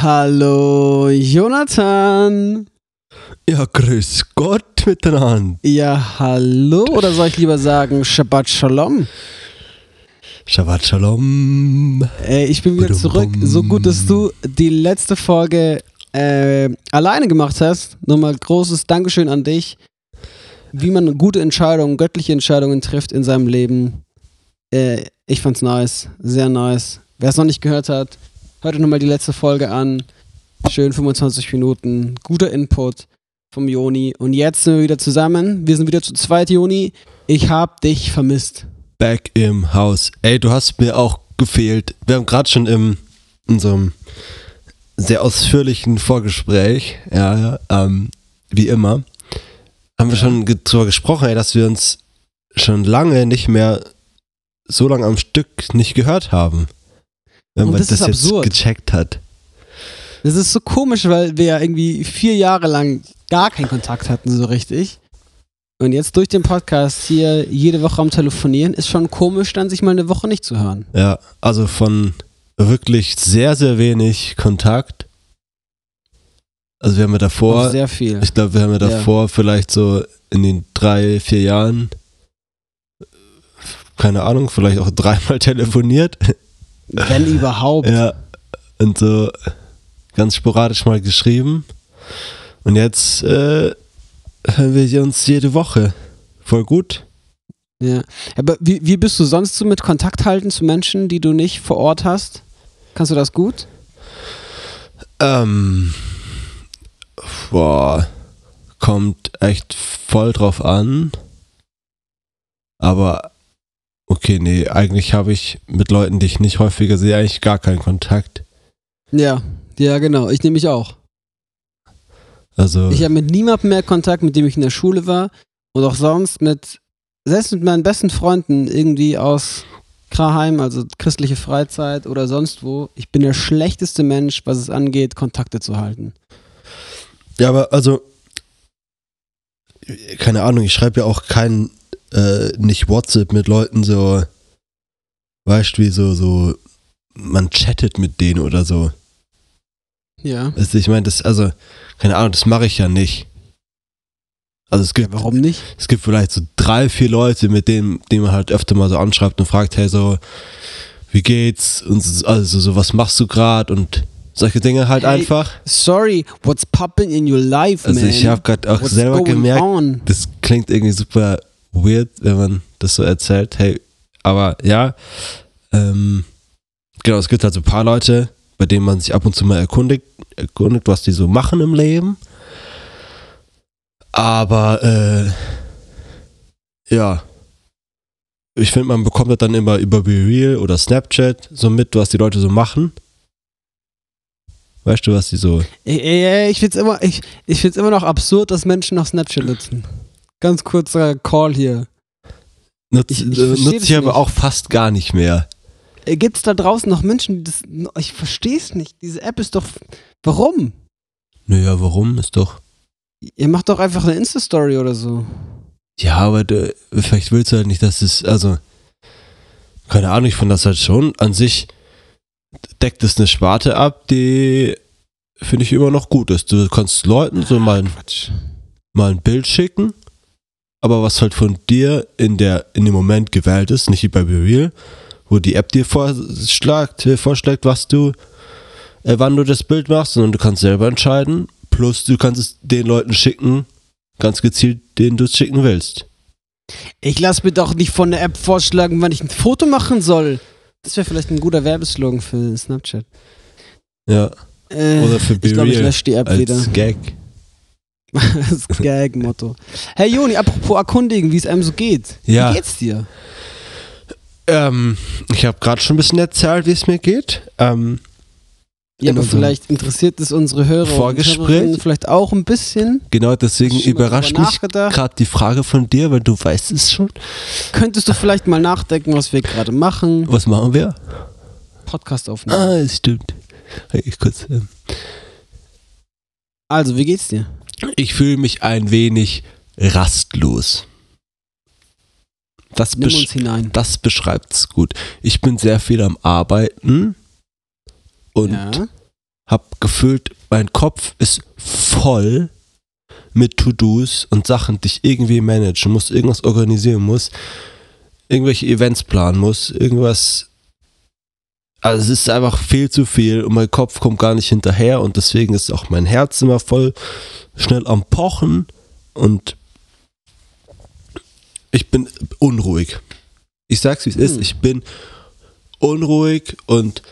Hallo, Jonathan. Ja, grüß Gott miteinander. Ja, hallo. Oder soll ich lieber sagen Shabbat Shalom? Shabbat Shalom. Äh, ich bin wieder zurück. So gut, dass du die letzte Folge äh, alleine gemacht hast. Nochmal großes Dankeschön an dich. Wie man gute Entscheidungen, göttliche Entscheidungen trifft in seinem Leben. Äh, ich fand's nice. Sehr nice. Wer es noch nicht gehört hat, hört nochmal die letzte Folge an. Schön 25 Minuten. Guter Input vom Joni. Und jetzt sind wir wieder zusammen. Wir sind wieder zu zweit, Joni. Ich hab dich vermisst. Back im Haus. Ey, du hast mir auch gefehlt. Wir haben gerade schon im, in unserem sehr ausführlichen Vorgespräch, ja, ähm, wie immer, haben wir schon darüber gesprochen, ey, dass wir uns schon lange nicht mehr so lange am Stück nicht gehört haben. Wenn man das das, jetzt absurd. gecheckt hat. Das ist so komisch, weil wir ja irgendwie vier Jahre lang gar keinen Kontakt hatten, so richtig. Und jetzt durch den Podcast hier jede Woche am Telefonieren ist schon komisch, dann sich mal eine Woche nicht zu hören. Ja, also von wirklich sehr, sehr wenig Kontakt. Also wir haben ja davor, Auf sehr viel. ich glaube, wir haben ja Ja. davor vielleicht so in den drei, vier Jahren, keine Ahnung, vielleicht auch dreimal telefoniert. Wenn überhaupt. Ja, und so ganz sporadisch mal geschrieben. Und jetzt äh, hören wir uns jede Woche. Voll gut. Ja. Aber wie, wie bist du sonst so mit Kontakt halten zu Menschen, die du nicht vor Ort hast? Kannst du das gut? Ähm, boah, kommt echt voll drauf an. Aber okay, nee, eigentlich habe ich mit Leuten, die ich nicht häufiger sehe, eigentlich gar keinen Kontakt. Ja. Ja, genau. Ich nehme mich auch. Also, Ich habe mit niemandem mehr Kontakt, mit dem ich in der Schule war. Und auch sonst mit, selbst mit meinen besten Freunden irgendwie aus Kraheim, also christliche Freizeit oder sonst wo. Ich bin der schlechteste Mensch, was es angeht, Kontakte zu halten. ja, aber also, keine Ahnung, ich schreibe ja auch kein, äh, nicht WhatsApp mit Leuten so, weißt du, wie so, so, man chattet mit denen oder so. Ja. Also ich meine, das, also, keine Ahnung, das mache ich ja nicht. Also es gibt, Warum nicht? es gibt vielleicht so drei, vier Leute, mit denen, denen man halt öfter mal so anschreibt und fragt, hey, so, wie geht's? Und so- also so, was machst du gerade? Und solche Dinge halt Hey, einfach. Sorry, what's popping in your life, Also man? ich habe gerade auch What's selber gemerkt, on? das klingt irgendwie super weird, wenn man das so erzählt. Hey, aber ja, ähm, genau, es gibt halt so ein paar Leute, bei denen man sich ab und zu mal erkundigt, erkundigt, was die so machen im Leben. Aber äh, ja, ich finde, man bekommt das dann immer über BeReal oder Snapchat so mit, was die Leute so machen. Weißt du, was die so ey, ich find's immer, ich, ich find's immer noch absurd, dass Menschen noch Snapchat nutzen. Ganz kurzer Call hier. nutzt, Ich- ich äh, nutze ich aber auch fast gar nicht mehr. Äh, Gibt's da draußen noch Menschen, die das. Ich versteh's nicht. Diese App ist doch. Warum? Naja, warum? Ist doch. Ihr macht doch einfach eine Insta-Story oder so. Ja, aber du, vielleicht willst du halt nicht, dass es. Also. Keine Ahnung, ich fand das halt schon. An sich deckt es eine Sparte ab, die finde ich immer noch gut ist. Du kannst Leuten so mal, ein- mal ein Bild schicken, aber was halt von dir in, der, in dem Moment gewählt ist, nicht wie bei BeReal, wo die App dir vorschlägt, vorschlägt was du, äh, wann du das Bild machst, sondern du kannst selber entscheiden. Plus du kannst es den Leuten schicken, ganz gezielt, denen du es schicken willst. Ich lass mir doch nicht von der App vorschlagen, wann ich ein Foto machen soll. Das wäre vielleicht ein guter Werbeslogan für Snapchat. Ja, Äh, oder für ich glaube, ich BeReal lösche die App als wieder. Gag. das Gag-Motto. Hey Joni, apropos erkundigen, wie es einem so geht. Ja. Wie geht's dir? Ähm, ich habe gerade schon ein bisschen erzählt, wie es mir geht. Ähm, Ja, aber vielleicht interessiert es unsere Hörer Vorgespräch? vielleicht auch ein bisschen. genau deswegen überrascht mich gerade die Frage von dir, weil du weißt es schon. Könntest du vielleicht mal nachdenken, was wir gerade machen? Was machen wir? Podcast aufnehmen. Ah, es stimmt. Ich, kurz, ähm, Also, wie geht's dir? Ich fühle mich ein wenig rastlos. Das, Nimm uns hinein. das beschreibt es gut. Ich bin sehr viel am Arbeiten und ja. hab gefühlt, mein Kopf ist voll mit To-Dos und Sachen, die ich irgendwie managen muss, irgendwas organisieren muss, irgendwelche Events planen muss, irgendwas. Also es ist einfach viel zu viel und mein Kopf kommt gar nicht hinterher und deswegen ist auch mein Herz immer voll schnell am Pochen und ich bin unruhig. Ich sag's wie es ist, Hm. ich bin unruhig und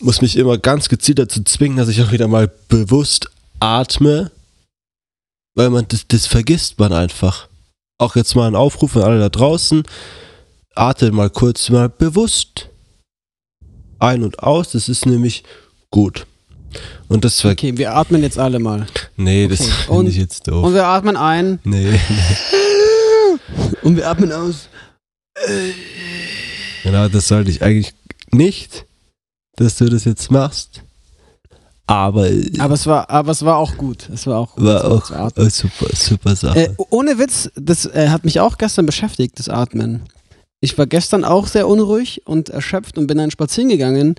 muss mich immer ganz gezielt dazu zwingen, dass ich auch wieder mal bewusst atme, weil man das, das vergisst man einfach. Auch jetzt mal ein Aufruf an alle da draußen, atmet mal kurz mal bewusst ein und aus, das ist nämlich gut. Und das ver Okay, wir atmen jetzt alle mal. Nee, das Okay, finde und- ich jetzt doof. Und wir atmen ein. nee, Und wir atmen aus. genau, das sollte ich eigentlich nicht, dass du das jetzt machst. Aber, Aber es war, aber es war auch gut. Es war auch gut. war auch super, super Sache. Äh, ohne Witz, das äh, hat mich auch gestern beschäftigt, das Atmen. Ich war gestern auch sehr unruhig und erschöpft und bin dann spazieren gegangen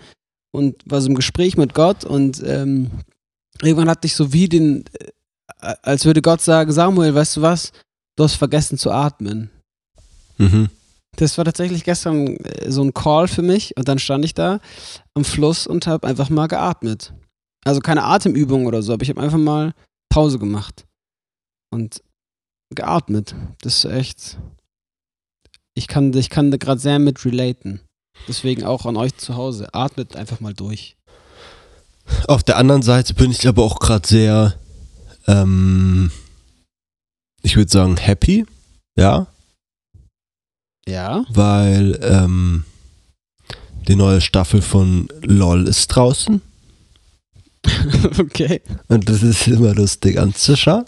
und war so im Gespräch mit Gott und ähm, irgendwann hatte ich so wie den, äh, als würde Gott sagen, Samuel, weißt du was, du hast vergessen zu atmen. mhm. Das war tatsächlich gestern äh, so ein Call für mich und dann stand ich da am Fluss und habe einfach mal geatmet. Also keine Atemübung oder so, aber ich habe einfach mal Pause gemacht und geatmet. Das ist echt. Ich kann, ich kann da gerade sehr mit relaten. Deswegen auch an euch zu Hause. Atmet einfach mal durch. Auf der anderen Seite bin ich aber auch gerade sehr, ähm, ich würde sagen, happy, ja, Ja. weil ähm, die neue Staffel von LOL ist draußen okay. und das ist immer lustig anzuschauen.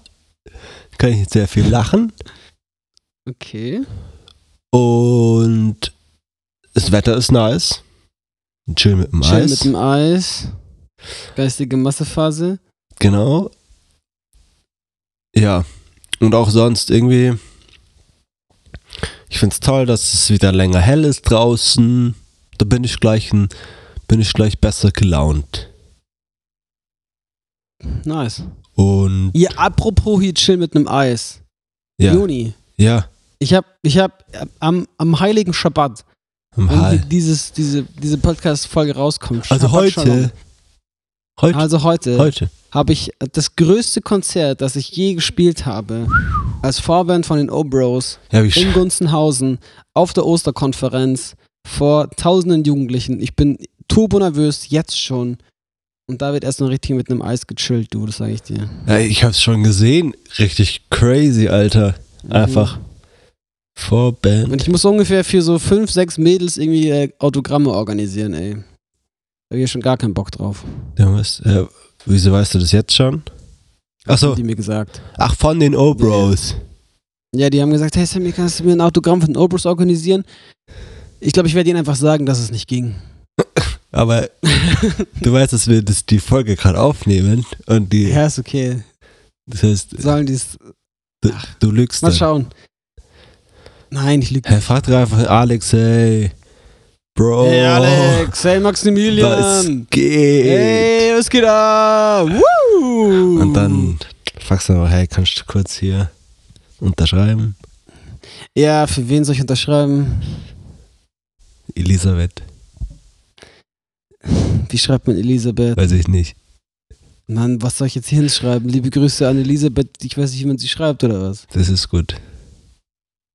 Kann ich sehr viel lachen Okay. Und das Wetter ist nice. Chill mit dem Chill Eis. mit dem Eis. Geistige Massephase. Genau. Ja. Und auch sonst irgendwie. Ich finde es toll, dass es wieder länger hell ist draußen. Da bin ich gleich ein, bin ich gleich besser gelaunt. Nice. Und Ja, apropos hier chill mit einem Eis. ja, Juni. ja, Ich habe ich hab am, am heiligen Schabbat, am wenn die- dieses, diese, diese Podcast-Folge rauskommt. Also heute, heute, Also heute heute. habe ich das größte Konzert, das ich je gespielt habe, als Vorband von den O-Bros Ja, in Gunzenhausen auf der Osterkonferenz vor tausenden Jugendlichen. Ich bin turbo nervös, jetzt schon. Und da wird erst noch richtig mit einem Eis gechillt, du, das sage ich dir. ja, ich hab's schon gesehen. Richtig crazy, Alter. Einfach Mhm. Vorband. Und ich muss ungefähr für so fünf, sechs Mädels irgendwie äh, Autogramme organisieren, ey. Da hab ich schon gar keinen Bock drauf. Ja, was, äh, wieso weißt du das jetzt schon? Achso, Haben die mir gesagt. ach, von den O-Bros. Ja, die haben gesagt, hey Sammy, kannst du mir ein Autogramm von den Obros organisieren? Ich glaube, ich werde ihnen einfach sagen, dass es nicht ging. Aber du weißt, dass wir das, die Folge gerade aufnehmen und die, Ja, ist okay. das heißt, Sollen die es. du, du lügst Mal dann. schauen. Nein, ich lüge Hey, frag doch einfach Alex, hey, Bro, Hey Alex, hey was Maximilian. geht? Hey, was geht ab? Woo! Und dann fragst du aber, hey, kannst du kurz hier unterschreiben? Ja, für wen soll ich unterschreiben? Elisabeth, Wie schreibt man Elisabeth? weiß ich nicht. Mann, was soll ich jetzt hier hinschreiben? Liebe Grüße an Elisabeth. Ich weiß nicht, wie man sie schreibt oder was. Das ist gut.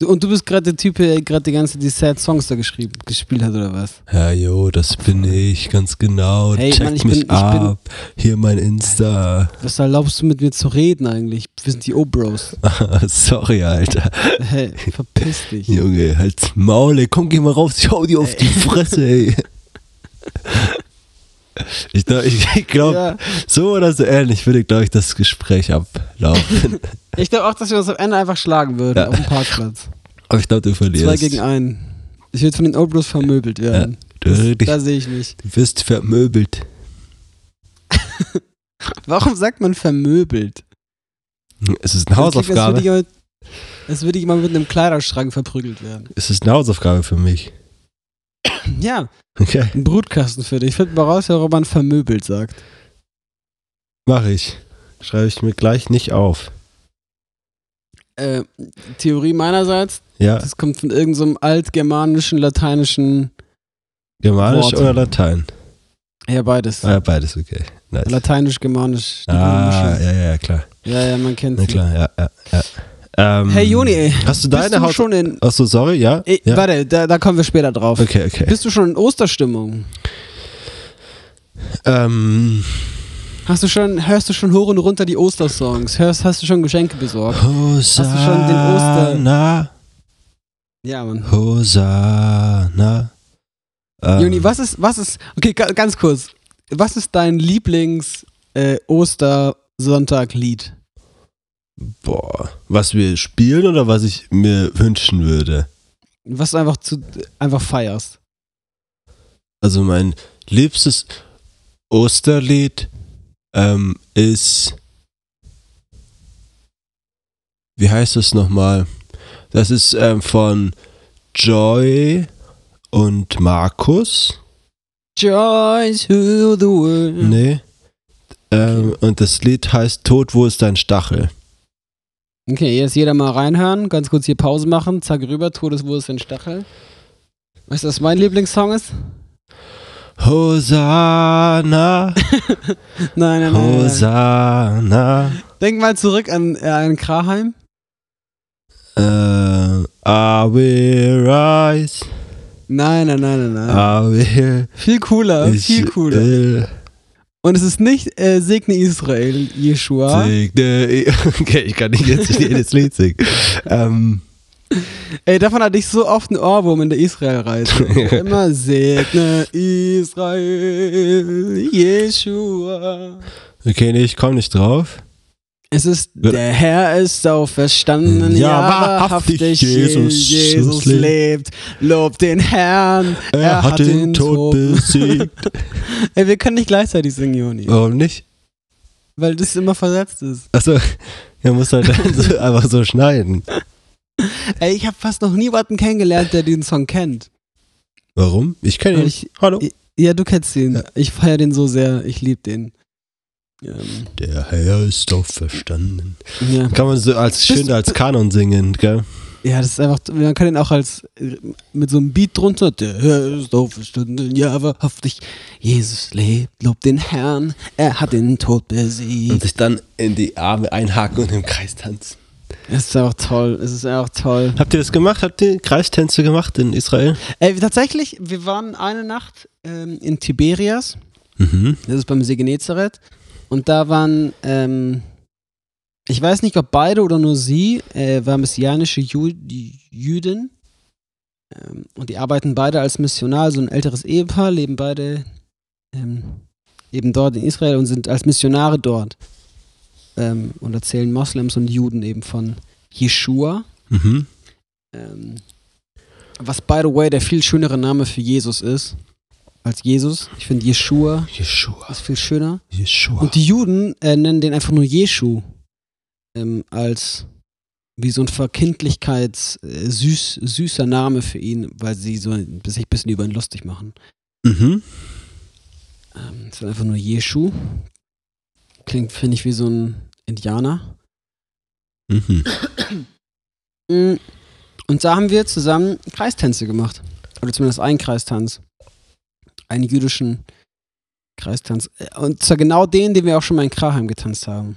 Und du bist gerade der Typ, der gerade die ganze die Sad Songs da geschrieben, gespielt hat oder was? Ja, jo, das bin ich, ganz genau. Hey, Check Mann, ich mich bin- ich bin- ab. Hier mein Insta. Was erlaubst du mit mir zu reden eigentlich? Wir sind die O-Bros. Sorry, Alter. Hey, verpiss dich. Junge, halt's Maul, ey. Komm, geh mal raus. Ich hau dir auf die Fresse, ey. Ich, ich, ich glaube, Ja, so oder so ähnlich würde, glaube ich, das Gespräch ablaufen. ich glaube auch, dass wir uns am Ende einfach schlagen würden Ja. auf dem Parkplatz. Aber ich glaube, du verlierst. Zwei gegen einen. Ich würde von den O-Bros vermöbelt werden. Du, Das, dich, da sehe ich mich. du wirst vermöbelt. Warum sagt man vermöbelt? Es ist eine Das Hausaufgabe. Als würde jemand mit einem Kleiderschrank verprügelt werden. Es ist eine Hausaufgabe für mich. Ja, Okay. ein Brutkasten für dich. Ich finde mal raus, warum man vermöbelt sagt. Mache ich. Schreibe ich mir gleich nicht auf. Äh, Theorie meinerseits, Ja, das kommt von irgendeinem altgermanischen, lateinischen, Germanisch Worte. oder Latein? ja beides. Ah, beides, okay. Nice. Lateinisch, germanisch. die Ah, ja, ja, ja, klar. ja, ja, man kennt Na sie. klar, ja, ja, ja. Ähm, Hey Joni, Hast du bist deine du Haut... schon in, Achso, sorry, ja? Ja? Warte, da, da kommen wir später drauf. Okay, okay. Bist du schon in Osterstimmung? Ähm, Hast du schon, hörst du schon hoch und runter die Ostersongs? Hörst, hast du schon Geschenke besorgt? Hosanna, schon den Oster- Ja, Mann. Hosanna. Ähm, Juni, was ist, was ist, okay, ga- ganz kurz. Was ist dein Lieblings-Ostersonntag-Lied? Boah, was wir spielen oder was ich mir wünschen würde? was du einfach, zu, einfach feierst? Also mein liebstes Osterlied ähm, ist, wie heißt es nochmal? Das ist ähm, von Joy und Markus. Joy to the world. Nee. Ähm, Und das Lied heißt Tod, wo ist dein Stachel? Okay, jetzt jeder mal reinhören, ganz kurz hier Pause machen, zack rüber, Todeswurst in Stachel. Weißt du, was mein Lieblingssong ist? Hosanna, Nein, nein, nein. Hosanna. Denk mal zurück an, äh, an Kraheim. Äh, I will rise, Nein, nein, nein, nein, nein. I will. Viel cooler, viel cooler. will Und es ist nicht äh, Segne Israel, Jeshua. Segne. Okay, ich kann nicht jetzt jedes Lied singen. Ähm, Ey, davon hatte ich so oft einen Ohrwurm in der Israel-Reise. Immer Segne Israel, Jeshua. okay, nee, ich komme nicht drauf. Es ist, der Herr ist auferstanden, Ja, ja, wahrhaftig, Jesus, Jesus, lebt. Lobt den Herrn, Er, hat den Tod besiegt. Ey, wir können nicht gleichzeitig singen, Joni, Warum nicht? weil das immer versetzt ist. Achso, er muss halt so, einfach so schneiden. Ey, ich habe fast noch niemanden kennengelernt, der den Song kennt. Warum? Ich kenne ihn. Ich, Hallo. ja, du kennst ihn. Ja. Ich feiere den so sehr, ich liebe den. Ähm, Der Herr ist auferstanden. ja. Kann man so als schön als Kanon singen, gell? ja, das ist einfach, man kann den auch als äh, mit so einem Beat drunter. Der Herr ist auferstanden, ja, wahrhaftig. Jesus lebt, lobt den Herrn, er hat den Tod Und besiegt. sich dann in die Arme einhaken und im Kreis tanzen. Es ist einfach toll, es ist einfach toll. Habt ihr das gemacht? Habt ihr Kreistänze gemacht in Israel? Ey, tatsächlich, wir waren eine Nacht ähm, in Tiberias. Mhm. Das ist beim See Genezareth. Und da waren, ähm, ich weiß nicht, ob beide oder nur sie, äh, war messianische Ju Jüdin. Ähm, und die arbeiten beide als Missionar, so ein älteres Ehepaar, leben beide ähm, eben dort in Israel und sind als Missionare dort. Ähm, und erzählen Moslems und Juden eben von Jeshua. Mhm. Ähm, was, by the way, der viel schönere Name für Jesus ist als Jesus. Ich finde Jeshua Jeshua. ist viel schöner. Jeshua. Und die Juden äh, nennen den einfach nur Jeschu. Ähm, als wie so ein Verkindlichkeits äh, süß, süßer Name für ihn, weil sie so sich ein bisschen über ihn lustig machen. mhm. Ähm, es ist einfach nur Jeschu. Klingt, finde ich, wie so ein Indianer. Mhm. Mm. Und da haben wir zusammen Kreistänze gemacht. Oder zumindest einen Kreistanz. Einen jüdischen Kreistanz. Äh, Und zwar genau den, den wir auch schon mal in Kraheim getanzt haben.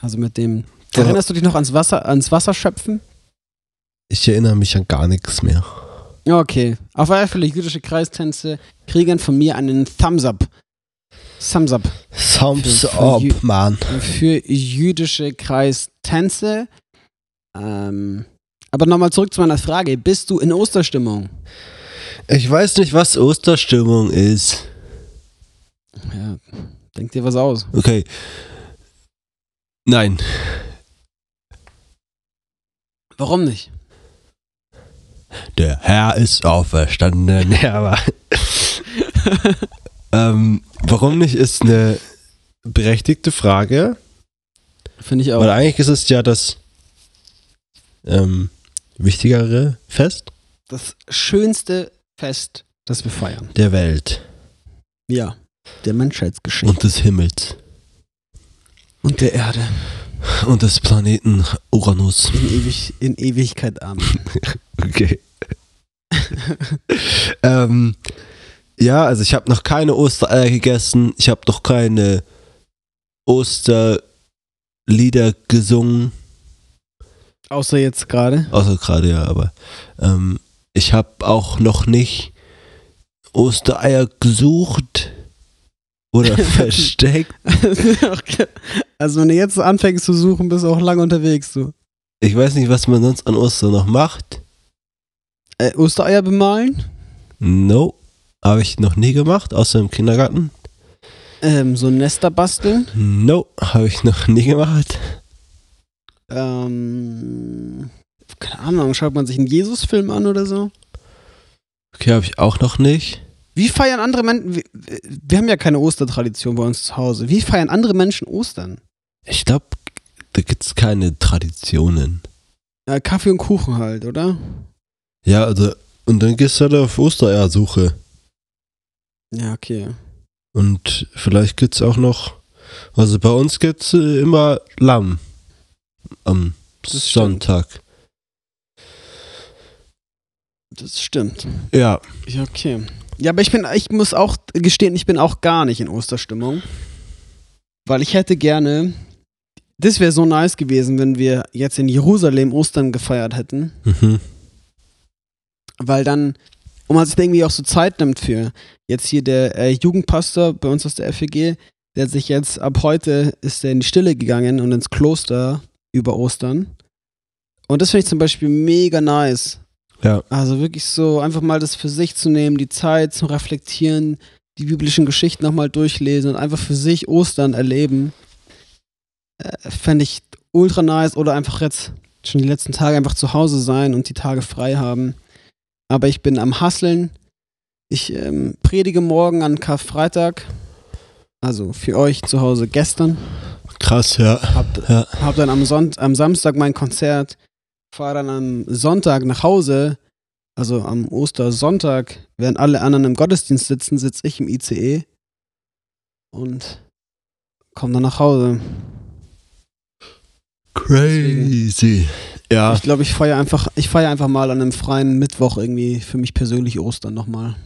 Also mit dem. Ja. Erinnerst du dich noch ans Wasser, ans Wasserschöpfen? Ich erinnere mich an gar nichts mehr. Okay. Auf alle Fälle jüdische Kreistänze kriegen von mir einen Thumbs up. Thumbs up. Thumbs Für- für up, Jü- Mann. für jüdische Kreistänze. Ähm, aber nochmal zurück zu meiner Frage. Bist du in Osterstimmung? Ich weiß nicht, was Osterstimmung ist. Ja, denk dir was aus. Okay. Nein. Warum nicht? Der Herr ist auferstanden. Ja, aber. ähm, warum nicht, ist eine berechtigte Frage. Finde ich auch. Weil eigentlich ist es ja das ähm, wichtigere Fest Das schönste Fest, das wir feiern. der Welt. Ja. Der Menschheitsgeschichte. und des Himmels Und, der Erde. und des Planeten Uranus. In, ewig, in Ewigkeit Amen. Okay. ähm, ja, also ich habe noch keine Ostereier gegessen. Ich habe noch keine Osterlieder gesungen. Außer jetzt gerade. Außer gerade ja, aber ähm, ich habe auch noch nicht Ostereier gesucht oder versteckt. also wenn du jetzt anfängst zu suchen, bist du auch lange unterwegs, du. Ich weiß nicht, was man sonst an Ostern noch macht. Äh, Ostereier bemalen? No, habe ich noch nie gemacht, außer im Kindergarten. Ähm, so Nester basteln? No, habe ich noch nie gemacht. Ähm, keine Ahnung, schaut man sich einen Jesus-Film an oder so? Okay, habe ich auch noch nicht. Wie feiern andere Menschen, wir, wir haben ja keine Ostertradition bei uns zu Hause. Wie feiern andere Menschen Ostern? Ich glaube, da gibt es keine Traditionen. Ja, Kaffee und Kuchen halt, oder? Ja, also, und dann gehst du halt auf Ostereiersuche. Ja, okay. Und vielleicht gibt's auch noch, also bei uns gibt's äh, immer Lamm am Das stimmt. Das stimmt. Ja, Ja, okay. Ja, aber ich bin, ich muss auch gestehen, ich bin auch gar nicht in Osterstimmung. Weil ich hätte gerne, das wäre so nice gewesen, wenn wir jetzt in Jerusalem Ostern gefeiert hätten. mhm. Weil dann, und man sich irgendwie auch so Zeit nimmt für. Jetzt hier der äh, Jugendpastor bei uns aus der FEG, der hat sich jetzt, ab heute ist er in die Stille gegangen und ins Kloster über Ostern. Und das finde ich zum Beispiel mega nice. Ja, Also wirklich so einfach mal das für sich zu nehmen, die Zeit zu reflektieren, die biblischen Geschichten nochmal durchlesen und einfach für sich Ostern erleben. Äh, Fände ich ultra nice oder einfach jetzt schon die letzten Tage einfach zu Hause sein und die Tage frei haben. Aber ich bin am Hasseln. Ich ähm, predige morgen an Karfreitag. Also für euch zu Hause gestern. krass, ja. Hab, Ja, hab dann am, Sonnt am Samstag mein Konzert, fahre dann am Sonntag nach Hause, also am Ostersonntag, während alle anderen im Gottesdienst sitzen, sitze ich im ICE und komme dann nach Hause. crazy. Ja, Ich glaube, ich feiere einfach, ich feiere einfach mal an einem freien Mittwoch irgendwie für mich persönlich Ostern nochmal.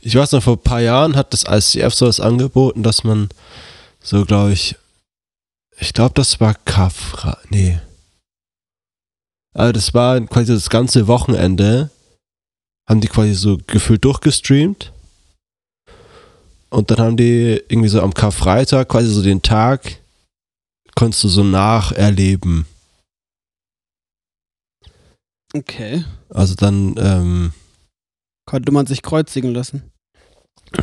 ich weiß noch, vor ein paar Jahren hat das ICF so das angeboten, dass man so, glaube ich, ich glaube, das war Kafra, nee. Also das war quasi das ganze Wochenende, haben die quasi so gefühlt durchgestreamt. Und dann haben die irgendwie so am Karfreitag, quasi so den Tag, konntest du so nacherleben. Okay. Also dann, ähm, Konnte man sich kreuzigen lassen.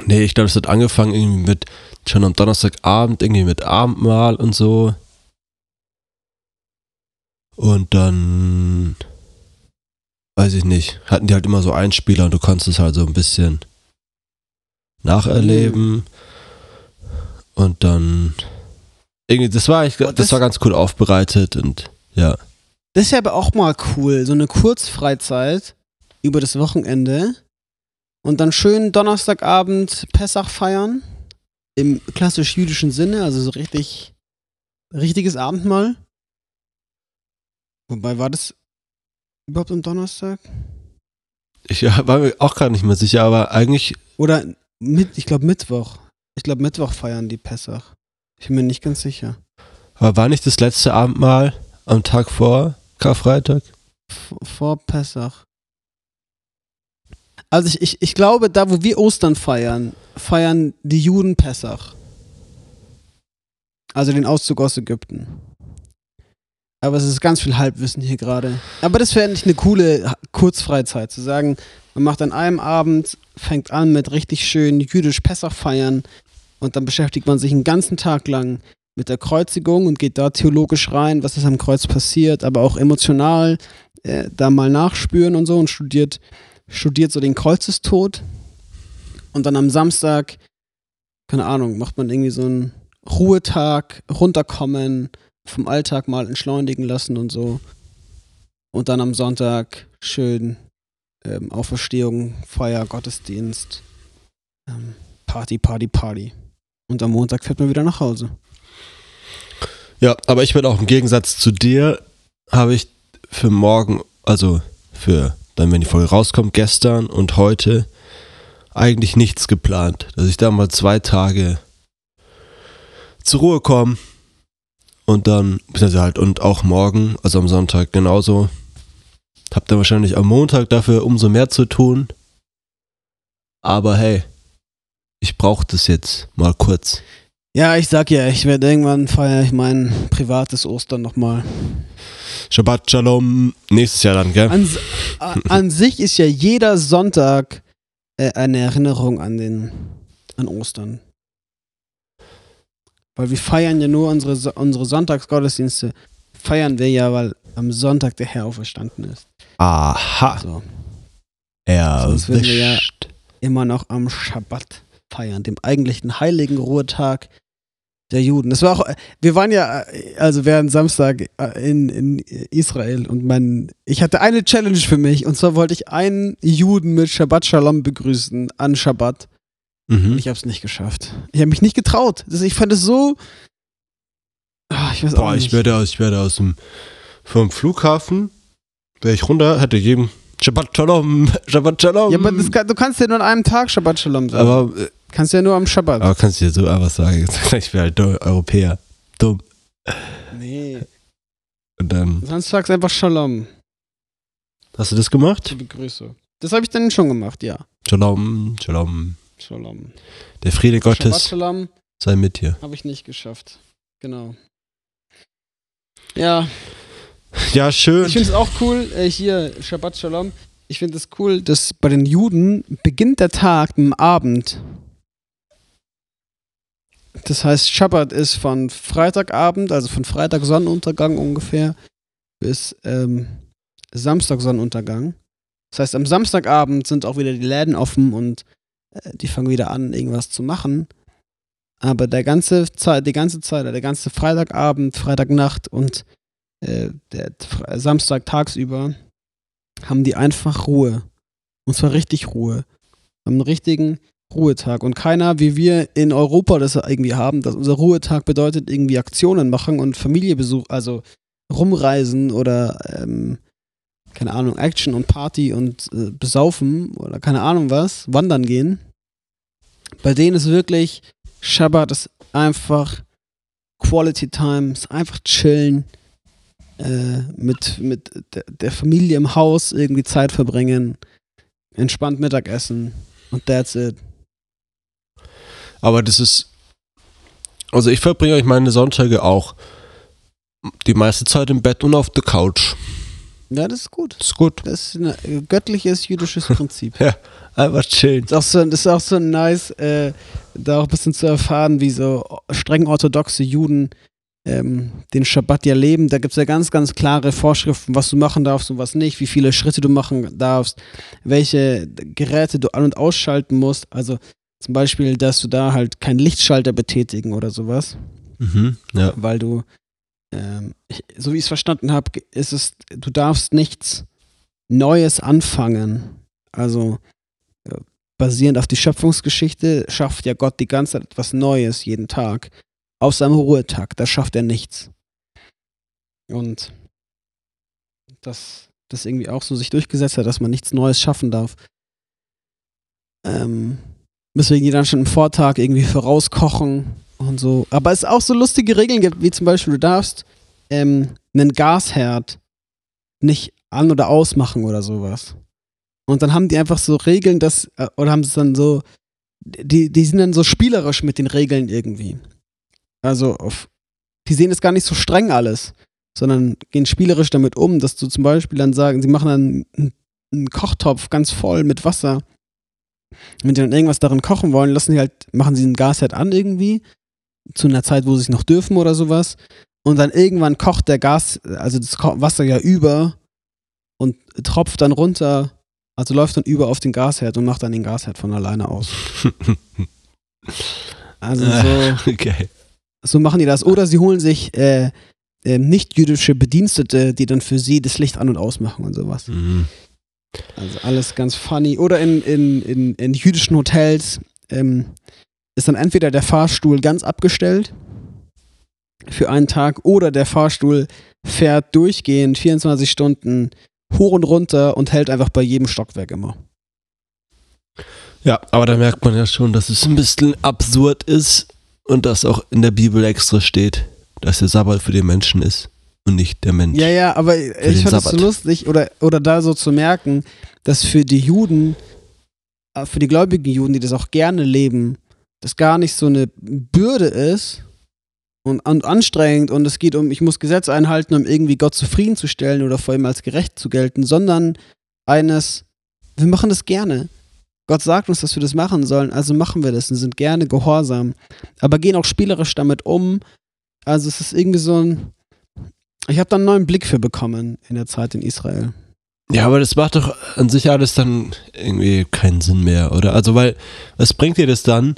Nee, ich glaube, es hat angefangen irgendwie mit, schon am Donnerstagabend, irgendwie mit Abendmahl und so. Und dann, weiß ich nicht, hatten die halt immer so Einspieler und du konntest es halt so ein bisschen nacherleben. Und dann, irgendwie, das war, ich, das, das- war ganz cool aufbereitet und ja. Das ist ja aber auch mal cool, so eine Kurzfreizeit über das Wochenende und dann schön Donnerstagabend Pessach feiern im klassisch jüdischen Sinne, also so richtig richtiges Abendmahl. Wobei war das überhaupt am Donnerstag? Ich war mir auch gerade nicht mehr sicher, aber eigentlich, Oder mit, ich glaube Mittwoch. Ich glaube Mittwoch feiern die Pessach. Ich bin mir nicht ganz sicher. aber war nicht das letzte Abendmahl am Tag vor Karfreitag? V vor Pessach. Also ich, ich, ich glaube, da wo wir Ostern feiern, feiern die Juden Pessach. Also den Auszug aus Ägypten. Aber es ist ganz viel Halbwissen hier gerade. Aber das wäre nicht eine coole Kurzfreizeit, zu sagen, man macht an einem Abend, fängt an mit richtig schön jüdisch Pessach feiern und dann beschäftigt man sich einen ganzen Tag lang mit der Kreuzigung und geht da theologisch rein, was ist am Kreuz passiert, aber auch emotional äh, da mal nachspüren und so und studiert, studiert so den Kreuzestod. Und dann am Samstag, keine Ahnung, macht man irgendwie so einen Ruhetag, runterkommen, vom Alltag mal entschleunigen lassen und so. Und dann am Sonntag schön ähm, Auferstehung, Feier, Gottesdienst, ähm, Party, Party, Party. Und am Montag fährt man wieder nach Hause. Ja, aber ich bin auch im Gegensatz zu dir, habe ich für morgen, also für dann, wenn die Folge rauskommt, gestern und heute eigentlich nichts geplant. Dass ich da mal zwei Tage zur Ruhe komme und dann, beziehungsweise halt, und auch morgen, also am Sonntag genauso. Hab dann wahrscheinlich am Montag dafür umso mehr zu tun. Aber hey, ich brauche das jetzt mal kurz. Ja, ich sag ja, ich werde irgendwann feiern ich mein privates Ostern nochmal. Shabbat Shalom. Nächstes Jahr dann, gell? An, an sich ist ja jeder Sonntag äh, eine Erinnerung an den an Ostern. Weil wir feiern ja nur unsere, unsere Sonntagsgottesdienste, feiern wir ja, weil am Sonntag der Herr auferstanden ist. Aha. So. Sonst würden wir ja- immer noch am Schabbat feiern, dem eigentlichen heiligen Ruhetag der Juden. Das war auch, wir waren ja, also während Samstag äh, in, in Israel und mein, ich hatte eine Challenge für mich und zwar wollte ich einen Juden mit Shabbat Shalom begrüßen an Shabbat Mhm. ich habe es nicht geschafft. Ich habe mich nicht getraut. Ich fand es so, Ah, ich weiß auch Boah, nicht. ich werde aus, ich werde aus dem vom Flughafen, wäre ich runter, hätte jedem Shabbat Shalom, Shabbat Shalom. ja, aber kann, du kannst ja nur an einem Tag Shabbat Shalom sagen. aber, äh, kannst ja nur am Shabbat. aber kannst du dir so einfach sagen, ich wäre halt Europäer. Dumm. Nee. Und dann, Sonst sagst du einfach Shalom hast du das gemacht? zur Begrüßung. Das habe ich dann schon gemacht, ja. Shalom, Shalom. Shalom. Der Friede Shabbat Gottes Shalom sei mit dir. habe ich nicht geschafft. Genau. Ja, Ja, schön. ich finde es auch cool, äh, hier Shabbat Shalom. Ich finde es cool, dass bei den Juden beginnt der Tag dem Abend. Das heißt, Shabbat ist von Freitagabend, also von Freitag Sonnenuntergang ungefähr, bis ähm, Samstag Sonnenuntergang. Das heißt, am Samstagabend sind auch wieder die Läden offen und die fangen wieder an, irgendwas zu machen. Aber der ganze Zeit, die ganze Zeit, der ganze Freitagabend, Freitagnacht und äh, der Samstag tagsüber haben die einfach Ruhe. Und zwar richtig Ruhe. Haben einen richtigen Ruhetag. Und keiner, wie wir in Europa das irgendwie haben, dass unser Ruhetag bedeutet, irgendwie Aktionen machen und Familiebesuch, also rumreisen oder ähm, keine Ahnung, Action und Party und äh, besaufen oder keine Ahnung was, wandern gehen. Bei denen ist wirklich Shabbat ist einfach Quality Time, ist einfach chillen, äh, mit, mit der, der Familie im Haus irgendwie Zeit verbringen, entspannt Mittagessen und that's it. Aber das ist. Also ich verbringe euch meine Sonntage auch die meiste Zeit im Bett und auf der Couch. Ja, das ist gut. Das ist gut. Das ist ein äh, göttliches jüdisches Prinzip. Einfach chillen. Das ist auch so, ist auch so nice, äh, da auch ein bisschen zu erfahren, wie so streng orthodoxe Juden ähm, den Schabbat ja leben. Da gibt es ja ganz, ganz klare Vorschriften, was du machen darfst und was nicht, wie viele Schritte du machen darfst, welche Geräte du an- und ausschalten musst. Also zum Beispiel, dass du da halt keinen Lichtschalter betätigen oder sowas, Mhm. Ja. weil du, ähm, ich, so wie ich es verstanden habe, ist es, du darfst nichts Neues anfangen. Also äh, basierend auf die Schöpfungsgeschichte schafft ja Gott die ganze Zeit etwas Neues jeden Tag. Außer am Ruhetag, da schafft er nichts. Und dass das irgendwie auch so sich durchgesetzt hat, dass man nichts Neues schaffen darf. Ähm, weswegen die dann schon im Vortag irgendwie vorauskochen und so. Aber es auch so lustige Regeln gibt, wie zum Beispiel, du darfst ähm, einen Gasherd nicht an- oder ausmachen oder sowas. Und dann haben die einfach so Regeln, dass, äh, oder haben sie dann so, die, die sind dann so spielerisch mit den Regeln irgendwie. Also, auf, die sehen es gar nicht so streng alles, sondern gehen spielerisch damit um, dass du zum Beispiel dann sagen, sie machen dann einen, einen Kochtopf ganz voll mit Wasser. Wenn die dann irgendwas darin kochen wollen, lassen sie halt, machen sie einen Gasherd an irgendwie, zu einer Zeit, wo sie es noch dürfen oder sowas. Und dann irgendwann kocht der Gas, also das Wasser ja über und tropft dann runter, also läuft dann über auf den Gasherd und macht dann den Gasherd von alleine aus. Also so, okay. so machen die das. Oder sie holen sich äh, äh, nicht-jüdische Bedienstete, die dann für sie das Licht an- und ausmachen und sowas. Mhm. Also alles ganz funny. Oder in, in, in, in jüdischen Hotels ähm, ist dann entweder der Fahrstuhl ganz abgestellt für einen Tag oder der Fahrstuhl fährt durchgehend 24 Stunden hoch und runter und hält einfach bei jedem Stockwerk immer. Ja, aber da merkt man ja schon, dass es ein bisschen absurd ist und dass auch in der Bibel extra steht, dass der Sabbat für den Menschen ist und nicht der Mensch. Ja, ja, aber ich fand es so lustig oder, oder da so zu merken, dass für die Juden, äh, für die gläubigen Juden, die das auch gerne leben, das gar nicht so eine Bürde ist und, und anstrengend und es geht um, ich muss Gesetz einhalten, um irgendwie Gott zufriedenzustellen oder vor ihm als gerecht zu gelten, sondern eines, wir machen das gerne. Gott sagt uns, dass wir das machen sollen, also machen wir das und sind gerne gehorsam, aber gehen auch spielerisch damit um. Also es ist irgendwie so ein, ich habe da einen neuen Blick für bekommen in der Zeit in Israel. Ja, aber das macht doch an sich alles dann irgendwie keinen Sinn mehr, oder? Also, weil, was bringt dir das dann?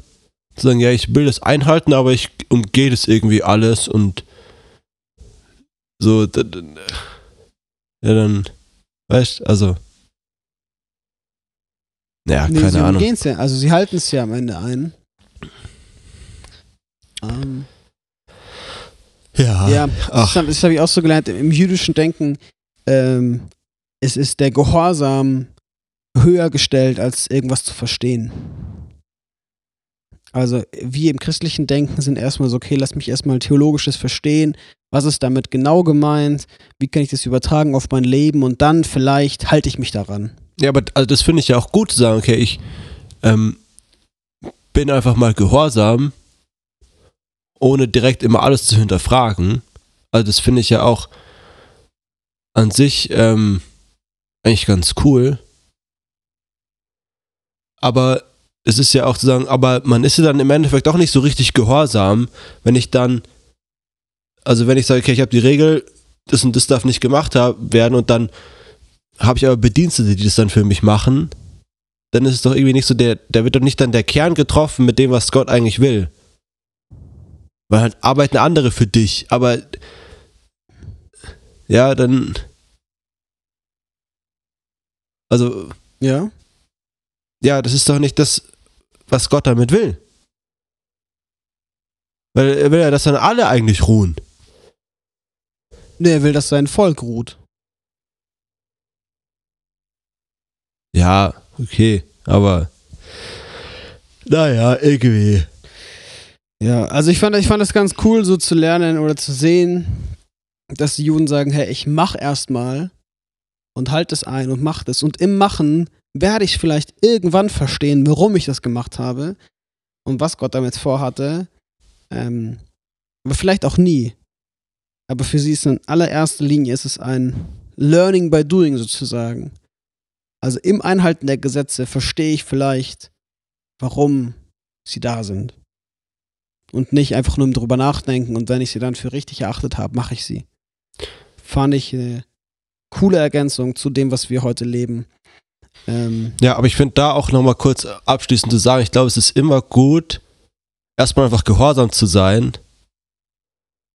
Zu sagen, ja, ich will das einhalten, aber ich umgehe das irgendwie alles und so, ja, dann, weißt also. Ja, nee, keine sie Ahnung. Ja. Also sie halten es ja am Ende ein. Ähm, ja. Ja, Ach. das, das habe ich auch so gelernt. Im jüdischen Denken ähm, es ist der Gehorsam höher gestellt, als irgendwas zu verstehen. Also wir im christlichen Denken sind erstmal so, okay, lass mich erstmal theologisches verstehen, was ist damit genau gemeint, wie kann ich das übertragen auf mein Leben und dann vielleicht halte ich mich daran. Ja, aber also das finde ich ja auch gut zu sagen, okay, ich ähm, bin einfach mal gehorsam, ohne direkt immer alles zu hinterfragen. Also das finde ich ja auch an sich ähm, eigentlich ganz cool. Aber es ist ja auch zu sagen, aber man ist ja dann im Endeffekt auch nicht so richtig gehorsam, wenn ich dann, also wenn ich sage, okay, ich habe die Regel, das und das darf nicht gemacht werden und dann habe ich aber Bedienstete, die das dann für mich machen, dann ist es doch irgendwie nicht so, der, der wird doch nicht dann der Kern getroffen mit dem, was Gott eigentlich will. Weil halt arbeiten andere für dich, aber ja, dann also. Ja. Ja, das ist doch nicht das, was Gott damit will. Weil er will ja, dass dann alle eigentlich ruhen. Nee, er will, dass sein Volk ruht. Ja, okay, aber. Naja, irgendwie. Ja, also ich fand, ich fand das ganz cool, so zu lernen oder zu sehen, dass die Juden sagen: hey, ich mach erstmal und halte es ein und mache es. Und im Machen werde ich vielleicht irgendwann verstehen, warum ich das gemacht habe und was Gott damit vorhatte. Ähm, aber vielleicht auch nie. Aber für sie ist in allererster Linie ist es ein Learning by Doing sozusagen. Also im Einhalten der Gesetze verstehe ich vielleicht, warum sie da sind. Und nicht einfach nur drüber nachdenken und wenn ich sie dann für richtig erachtet habe, mache ich sie. Fand ich äh, coole Ergänzung zu dem, was wir heute leben. Ähm ja, aber ich finde da auch nochmal kurz abschließend zu sagen, ich glaube, es ist immer gut, erstmal einfach gehorsam zu sein.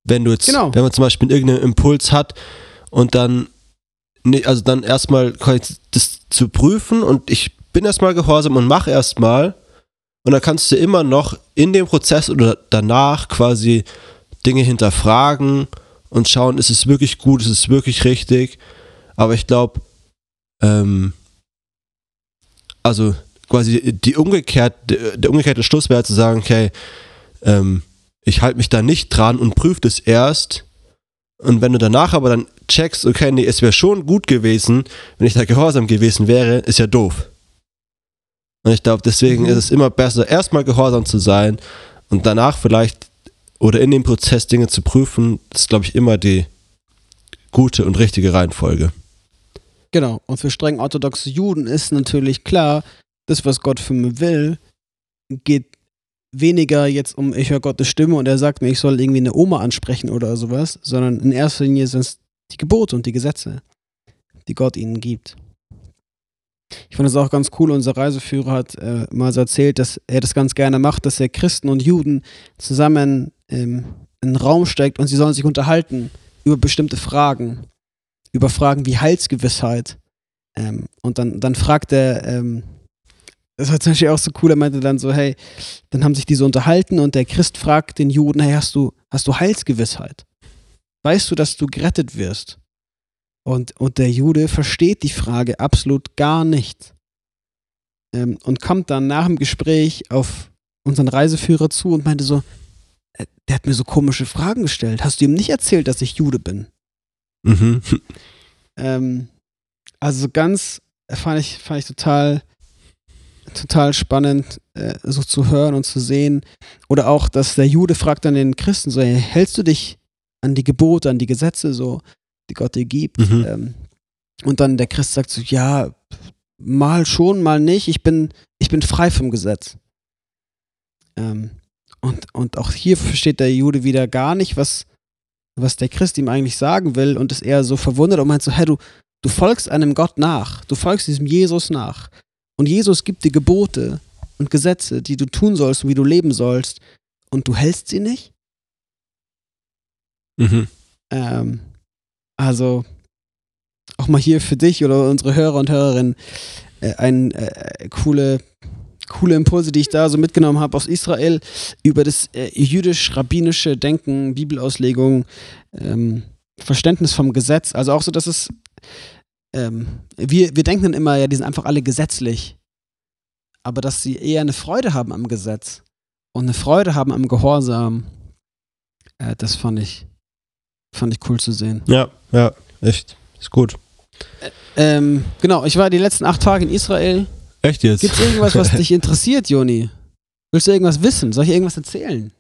Wenn du jetzt, genau. wenn man zum Beispiel irgendeinen Impuls hat und dann, also dann erstmal das zu prüfen und ich bin erstmal gehorsam und mache erstmal und dann kannst du immer noch in dem Prozess oder danach quasi Dinge hinterfragen und schauen, ist es wirklich gut, ist es wirklich richtig aber ich glaube, ähm, also quasi die umgekehrt, der umgekehrte Schluss wäre zu sagen, okay, ähm, ich halte mich da nicht dran und prüfe das erst. Und wenn du danach aber dann checkst, okay, nee, es wäre schon gut gewesen, wenn ich da gehorsam gewesen wäre, ist ja doof. Und ich glaube, deswegen mhm. ist es immer besser, erstmal gehorsam zu sein und danach vielleicht oder in dem Prozess Dinge zu prüfen. Das ist, glaube ich, immer die gute und richtige Reihenfolge. Genau. Und für streng orthodoxe Juden ist natürlich klar, das, was Gott für mich will, geht weniger jetzt um, ich höre Gottes Stimme und er sagt mir, ich soll irgendwie eine Oma ansprechen oder sowas, sondern in erster Linie sind es die Gebote und die Gesetze, die Gott ihnen gibt. Ich fand es auch ganz cool, unser Reiseführer hat äh, mal so erzählt, dass er das ganz gerne macht, dass er Christen und Juden zusammen ähm, in einen Raum steckt und sie sollen sich unterhalten über bestimmte Fragen über Fragen wie Heilsgewissheit. Ähm, und dann, dann fragt er, ähm, das war zum Beispiel auch so cool, er meinte dann so, hey, dann haben sich die so unterhalten und der Christ fragt den Juden, hey, hast du, hast du Heilsgewissheit? Weißt du, dass du gerettet wirst? Und, und der Jude versteht die Frage absolut gar nicht. Ähm, und kommt dann nach dem Gespräch auf unseren Reiseführer zu und meinte so, äh, der hat mir so komische Fragen gestellt. Hast du ihm nicht erzählt, dass ich Jude bin? Mhm. Ähm, also ganz fand ich, fand ich total, total spannend, äh, so zu hören und zu sehen. Oder auch, dass der Jude fragt dann den Christen so, hey, hältst du dich an die Gebote, an die Gesetze so, die Gott dir gibt? Mhm. Ähm, und dann der Christ sagt so, ja, mal schon, mal nicht, ich bin, ich bin frei vom Gesetz. Ähm, und, und auch hier versteht der Jude wieder gar nicht, was, was der Christ ihm eigentlich sagen will und ist eher so verwundert und meint so, hey, du, du folgst einem Gott nach, du folgst diesem Jesus nach. Und Jesus gibt dir Gebote und Gesetze, die du tun sollst und wie du leben sollst, und du hältst sie nicht? Mhm. Ähm, also auch mal hier für dich oder unsere Hörer und Hörerinnen äh, ein äh, coole coole Impulse, die ich da so mitgenommen habe aus Israel über das äh, jüdisch-rabbinische Denken, Bibelauslegung, ähm, Verständnis vom Gesetz. Also auch so, dass es ähm, wir, wir denken dann immer, ja, die sind einfach alle gesetzlich. Aber dass sie eher eine Freude haben am Gesetz und eine Freude haben am Gehorsam, äh, das fand ich, fand ich cool zu sehen. Ja, ja, echt. Ist gut. Ähm, genau, ich war die letzten acht Tage in Israel. Echt jetzt? Gibt es irgendwas, was dich interessiert, Joni? Willst du irgendwas wissen? Soll ich irgendwas erzählen?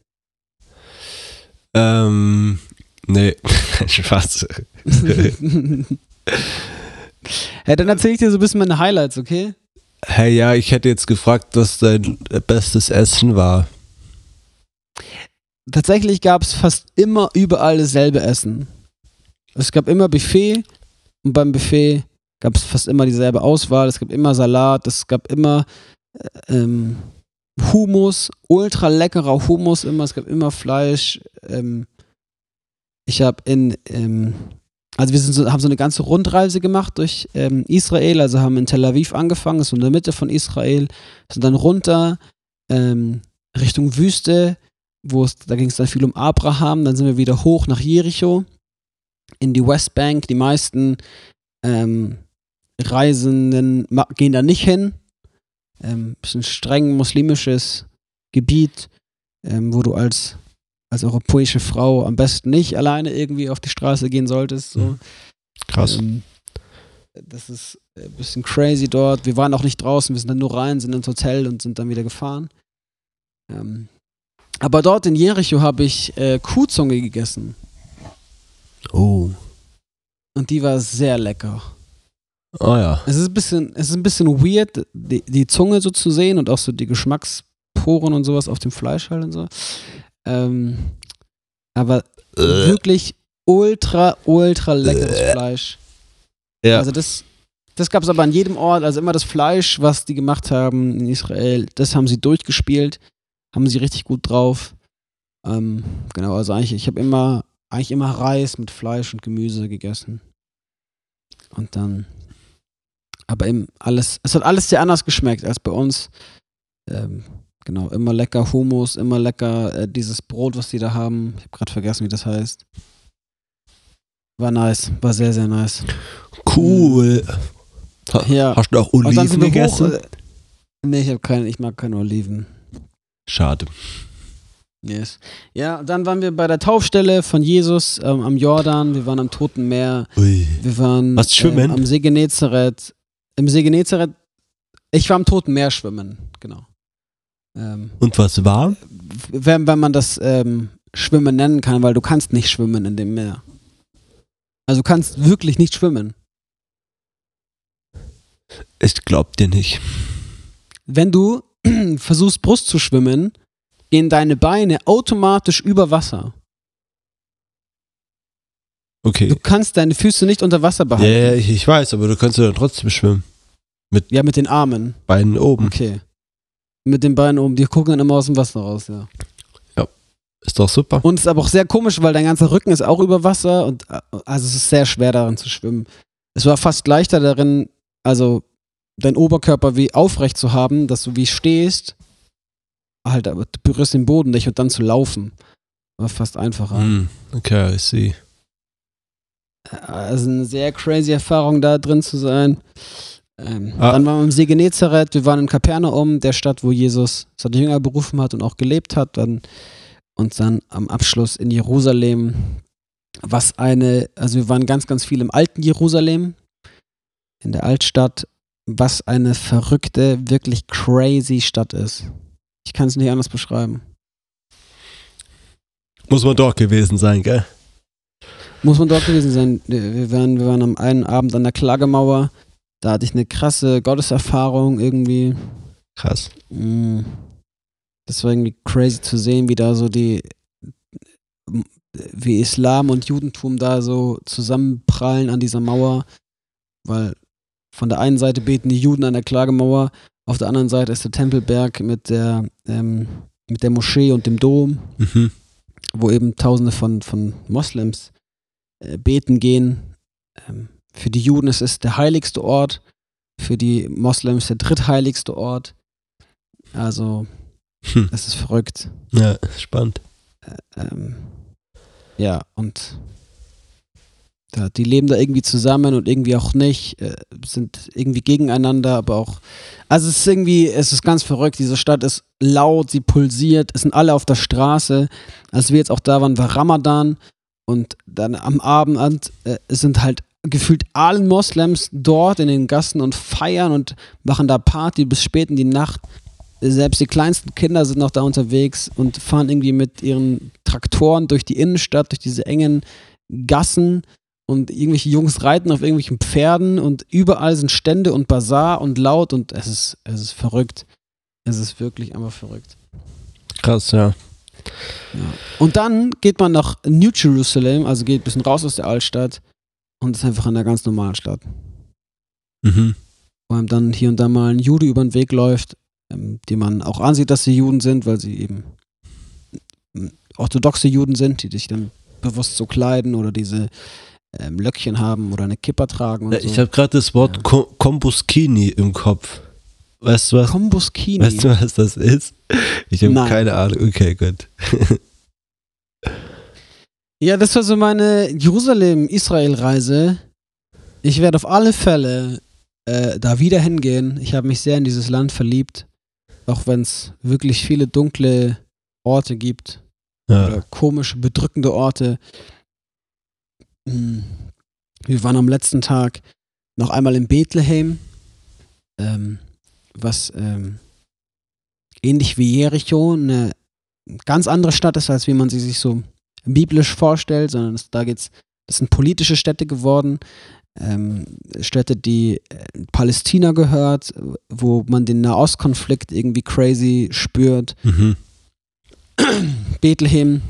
ähm, nee, Spaß. ja, dann erzähle ich dir so ein bisschen meine Highlights, okay? Hey, ja, ich hätte jetzt gefragt, was dein bestes Essen war. Tatsächlich gab es fast immer überall dasselbe Essen. Es gab immer Buffet und beim Buffet gab es fast immer dieselbe Auswahl. Es gab immer Salat, es gab immer äh, ähm, Hummus, ultra leckerer Hummus immer. Es gab immer Fleisch. Ähm, ich habe in, ähm, also wir so, haben so eine ganze Rundreise gemacht durch ähm, Israel. Also haben in Tel Aviv angefangen, das ist so in der Mitte von Israel, sind dann runter ähm, Richtung Wüste, wo es, da ging es dann viel um Abraham. Dann sind wir wieder hoch nach Jericho in die Westbank. Die meisten ähm, Reisenden gehen da nicht hin. Ähm, ist ein streng muslimisches Gebiet, ähm, wo du als, als europäische Frau am besten nicht alleine irgendwie auf die Straße gehen solltest. So. Mhm. Krass. Ähm, das ist ein bisschen crazy dort. Wir waren auch nicht draußen, wir sind dann nur rein, sind ins Hotel und sind dann wieder gefahren. Ähm, aber dort in Jericho habe ich äh, Kuhzunge gegessen Oh. und die war sehr lecker. Oh ja. Es ist ein bisschen, es ist ein bisschen weird, die, die Zunge so zu sehen und auch so die Geschmacksporen und sowas auf dem Fleisch halt und so. Ähm, aber Äh. wirklich ultra, ultra leckeres Fleisch. Ja. Also das, das gab es aber an jedem Ort, also immer das Fleisch, was die gemacht haben in Israel, das haben sie durchgespielt, haben sie richtig gut drauf. Ähm, genau, also eigentlich, ich habe immer, eigentlich immer Reis mit Fleisch und Gemüse gegessen. Und dann, aber eben alles, es hat alles sehr anders geschmeckt als bei uns. Ähm, genau, immer lecker Hummus, immer lecker äh, dieses Brot, was die da haben. Ich habe gerade vergessen, wie das heißt. War nice, war sehr, sehr nice. Cool. Ha, Ja. Hast du auch Oliven gegessen? hoch. Äh, nee, ich keine, ich mag keine Oliven. Schade. Yes. Ja, dann waren wir bei der Taufstelle von Jesus ähm, am Jordan. Wir waren am Toten Meer. Ui. Wir waren du schwimmen? ähm, am See Genezareth. Im See Genezareth. Ich war am Toten Meer schwimmen, genau. Ähm, Und was war? wenn, wenn man das ähm, Schwimmen nennen kann, weil du kannst nicht schwimmen in dem Meer. Also du kannst wirklich nicht schwimmen. Ich glaub dir nicht. Wenn du versuchst Brust zu schwimmen, gehen deine Beine automatisch über Wasser. Okay. Du kannst deine Füße nicht unter Wasser Ja, behalten. ja, ich, ich weiß, aber du kannst ja dann trotzdem schwimmen. Ja, mit den Armen. Beinen oben. Okay. Mit den Beinen oben, die gucken dann immer aus dem Wasser raus, ja. Ist doch super. Und es ist aber auch sehr komisch, weil dein ganzer Rücken ist auch über Wasser und äh, also es ist sehr schwer darin zu schwimmen. Es war fast leichter darin, also deinen Oberkörper wie aufrecht zu haben, dass du wie stehst, halt, aber du berührst den Boden nicht und dann zu laufen. War fast einfacher. Hm, okay, I see. Also eine sehr crazy Erfahrung, da drin zu sein. Ähm, Ah. Dann waren wir im See Genezareth, wir waren in Kapernaum, der Stadt, wo Jesus seine Jünger berufen hat und auch gelebt hat. Dann, und dann am Abschluss in Jerusalem, was eine, also wir waren ganz, ganz viel im alten Jerusalem, in der Altstadt, was eine verrückte, wirklich crazy Stadt ist. Ich kann es nicht anders beschreiben. Muss man dort gewesen sein, gell? Muss man dort gewesen sein. Wir waren, wir waren am einen Abend an der Klagemauer. Da hatte ich eine krasse Gotteserfahrung irgendwie. Krass. Mm. Das war irgendwie crazy zu sehen, wie da so die, wie Islam und Judentum da so zusammenprallen an dieser Mauer. Weil von der einen Seite beten die Juden an der Klagemauer, auf der anderen Seite ist der Tempelberg mit der, ähm, mit der Moschee und dem Dom Mhm. wo eben Tausende von, von Moslems äh, beten gehen. Ähm, für die Juden ist es der heiligste Ort, für die Moslems der drittheiligste Ort. Also, Hm. es ist verrückt. Ja, spannend. Ähm, ja, und da, die leben da irgendwie zusammen und irgendwie auch nicht, äh, sind irgendwie gegeneinander, aber auch. Also es ist irgendwie, es ist ganz verrückt. Diese Stadt ist laut, sie pulsiert, es sind alle auf der Straße. Als wir jetzt auch da waren, war Ramadan und dann am Abend äh, sind halt gefühlt alle Moslems dort in den Gassen und feiern und machen da Party bis spät in die Nacht. Selbst die kleinsten Kinder sind noch da unterwegs und fahren irgendwie mit ihren Traktoren durch die Innenstadt, durch diese engen Gassen und irgendwelche Jungs reiten auf irgendwelchen Pferden und überall sind Stände und Bazar und laut und es ist, es ist verrückt. Es ist wirklich einfach verrückt. Krass, ja. Und dann geht man nach New Jerusalem, also geht ein bisschen raus aus der Altstadt und ist einfach in einer ganz normalen Stadt. Mhm. Wo einem dann hier und da mal ein Jude über den Weg läuft, ähm, die man auch ansieht, dass sie Juden sind, weil sie eben ähm, orthodoxe Juden sind, die sich dann bewusst so kleiden oder diese ähm, Löckchen haben oder eine Kippa tragen Ja, so. ich habe gerade das Wort Ja. Ko Kombuskini im Kopf. Weißt du was? Kombuskini. Weißt du, was das ist? Ich habe keine Ahnung. Okay, gut. Ja, das war so meine Jerusalem-Israel-Reise. Ich werde auf alle Fälle äh, da wieder hingehen. Ich habe mich sehr in dieses Land verliebt. Auch wenn es wirklich viele dunkle Orte gibt. Ja. Oder komische, bedrückende Orte. Hm. Wir waren am letzten Tag noch einmal in Bethlehem. Ähm, was ähm, ähnlich wie Jericho eine ganz andere Stadt ist, als wie man sie sich so biblisch vorstellt, sondern es, da geht's, das sind politische Städte geworden, ähm, Städte, die äh, Palästina gehört, wo man den Nahostkonflikt irgendwie crazy spürt. Mhm. Bethlehem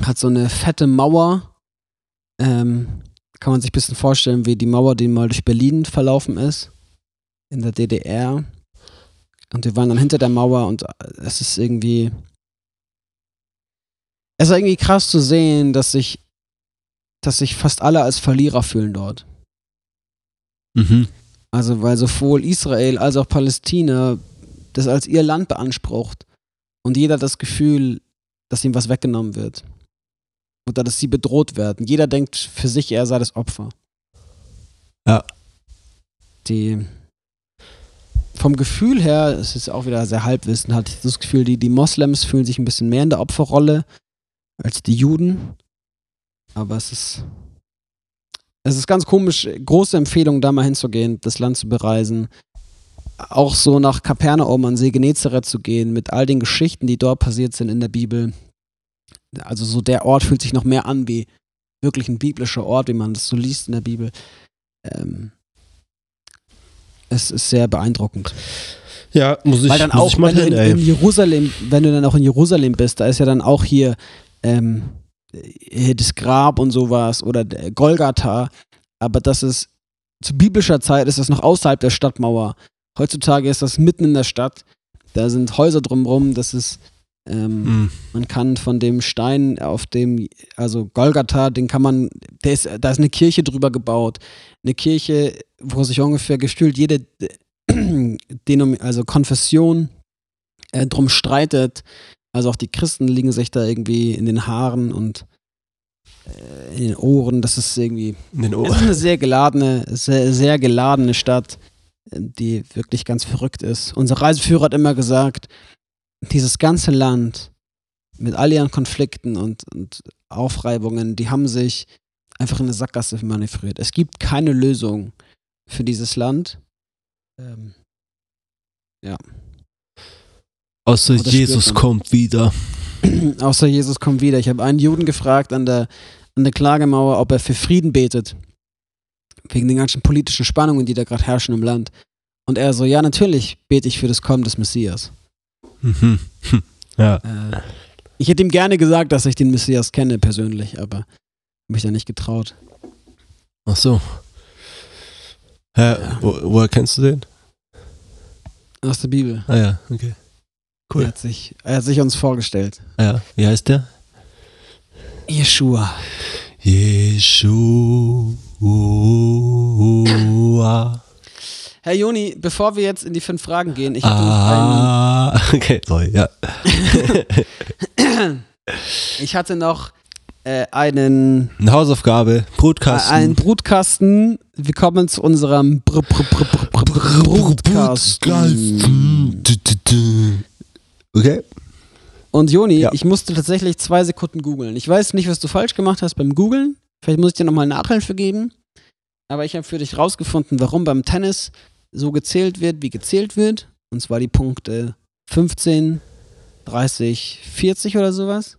hat so eine fette Mauer. Ähm, kann man sich ein bisschen vorstellen, wie die Mauer, die mal durch Berlin verlaufen ist, in der DDR. Und wir waren dann hinter der Mauer und es ist irgendwie. Es ist irgendwie krass zu sehen, dass sich, dass sich fast alle als Verlierer fühlen dort. Mhm. Also, weil sowohl Israel als auch Palästina das als ihr Land beansprucht und jeder hat das Gefühl, dass ihm was weggenommen wird. Oder dass sie bedroht werden. Jeder denkt für sich, er sei das Opfer. Ja. Die. Vom Gefühl her, es ist auch wieder sehr Halbwissen, ich das Gefühl, die, die Moslems fühlen sich ein bisschen mehr in der Opferrolle als die Juden. Aber es ist. Es ist ganz komisch, große Empfehlung, da mal hinzugehen, das Land zu bereisen. Auch so nach Kapernaum an See Genezareth zu gehen, mit all den Geschichten, die dort passiert sind in der Bibel. Also so der Ort fühlt sich noch mehr an wie wirklich ein biblischer Ort, wie man das so liest in der Bibel. Ähm, es ist sehr beeindruckend. Ja, muss ich, Weil dann muss auch, ich mal wenn du hin, in, ey. in Jerusalem, wenn du dann auch in Jerusalem bist, da ist ja dann auch hier ähm, das Grab und sowas oder der Golgatha. Aber das ist zu biblischer Zeit ist das noch außerhalb der Stadtmauer. Heutzutage ist das mitten in der Stadt. Da sind Häuser drumherum. Das ist ähm, Mhm. man kann von dem Stein auf dem, also Golgatha, den kann man, der ist, da ist eine Kirche drüber gebaut. Eine Kirche, wo sich ungefähr gestühlt jede, Denom also Konfession äh, drum streitet. Also auch die Christen liegen sich da irgendwie in den Haaren und äh, in den Ohren. Das ist irgendwie In den es ist Ohren. eine sehr geladene, sehr, sehr geladene Stadt, die wirklich ganz verrückt ist. Unser Reiseführer hat immer gesagt, dieses ganze Land mit all ihren Konflikten und, und Aufreibungen, die haben sich einfach in eine Sackgasse manövriert. Es gibt keine Lösung für dieses Land. Ähm, Außer Oh, das Jesus kommt wieder. außer Jesus kommt wieder. Ich habe einen Juden gefragt an der, an der Klagemauer, ob er für Frieden betet. Wegen den ganzen politischen Spannungen, die da gerade herrschen im Land. Und er so, ja, natürlich bete ich für das Kommen des Messias. Mhm. Hm. Ja. Äh, ich hätte ihm gerne gesagt, dass ich den Messias kenne persönlich, aber mich da nicht getraut. Ach so. Hä, wo, woher kennst du den? Aus der Bibel. Ah ja, okay. Cool. Er, hat sich, er hat sich uns vorgestellt. Ah ja, wie heißt der? Jeshua. Jeshua. Herr Joni, bevor wir jetzt in die fünf Fragen gehen, ich hatte noch einen, Ah, okay, sorry, ja. ich hatte noch äh, einen Eine Hausaufgabe, Brutkasten. Ein Brutkasten. Wir kommen zu unserem Br Br Br Br Br Br Brutkasten. Okay. Und Joni, Ja. ich musste tatsächlich zwei Sekunden googeln. Ich weiß nicht, was du falsch gemacht hast beim Googeln. Vielleicht muss ich dir nochmal Nachhilfe geben. Aber ich habe für dich rausgefunden, warum beim Tennis so gezählt wird, wie gezählt wird. Und zwar die Punkte 15, 30, 40 oder sowas.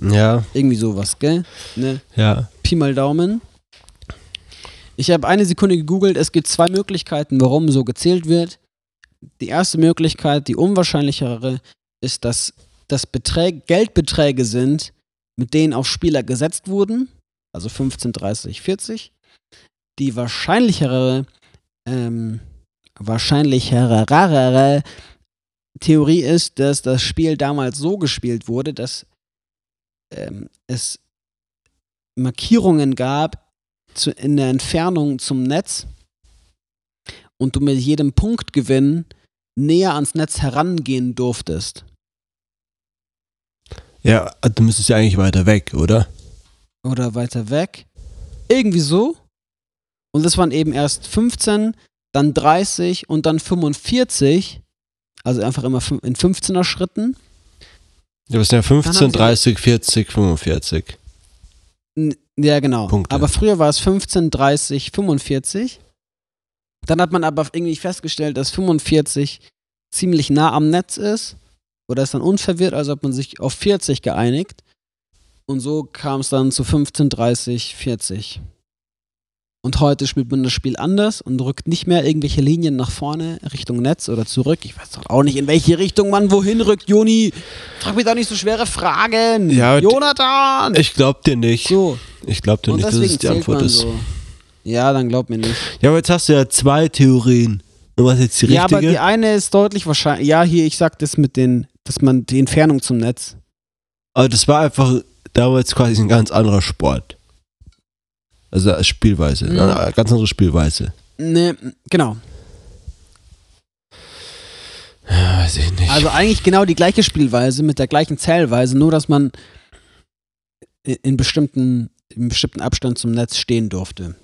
Ja, Irgendwie sowas, gell? Ne? ja. Pi mal Daumen. Ich habe eine Sekunde gegoogelt. Es gibt zwei Möglichkeiten, warum so gezählt wird. Die erste Möglichkeit, die unwahrscheinlichere, ist, dass das Beträge, Geldbeträge sind, mit denen auf Spieler gesetzt wurden. Also 15, 30, 40. Die wahrscheinlichere, ähm, wahrscheinlichere Theorie ist, dass das Spiel damals so gespielt wurde, dass ähm, es Markierungen gab zu, in der Entfernung zum Netz und du mit jedem Punktgewinn näher ans Netz herangehen durftest. Ja, du müsstest ja eigentlich weiter weg, oder? Oder weiter weg. Irgendwie so. Und das waren eben erst 15, dann 30 und dann 45. Also einfach immer in 15er Schritten. Ja, das sind ja Dann haben 15, sie- 30, 40, 45. N- Ja, genau. Punkte. Aber früher war es 15, 30, 45. Dann hat man aber irgendwie festgestellt, dass 45 ziemlich nah am Netz ist. Oder ist dann unverwirrt, also hat man sich auf 40 geeinigt. Und so kam es dann zu 15, 30, 40. Und heute spielt man das Spiel anders und rückt nicht mehr irgendwelche Linien nach vorne Richtung Netz oder zurück. Ich weiß doch auch nicht, in welche Richtung man wohin rückt, Joni. Frag mich doch nicht so schwere Fragen. Ja, Jonathan! Ich glaub dir nicht. so. Ich glaub dir Und nicht, dass es die Antwort ist. so. Ja, dann glaub mir nicht. Ja, aber jetzt hast du ja zwei Theorien. Und was jetzt die Ja, aber die richtige? eine ist deutlich wahrscheinlich. Ja, hier, ich sag das mit den, dass man die Entfernung zum Netz. aber das war einfach damals quasi ein ganz anderer Sport. Also als Spielweise. Mhm. Eine ganz andere Spielweise. Ne, genau. Ja, weiß ich nicht. Also eigentlich genau die gleiche Spielweise mit der gleichen Zählweise, nur dass man in, in bestimmten, in bestimmten Abstand zum Netz stehen durfte.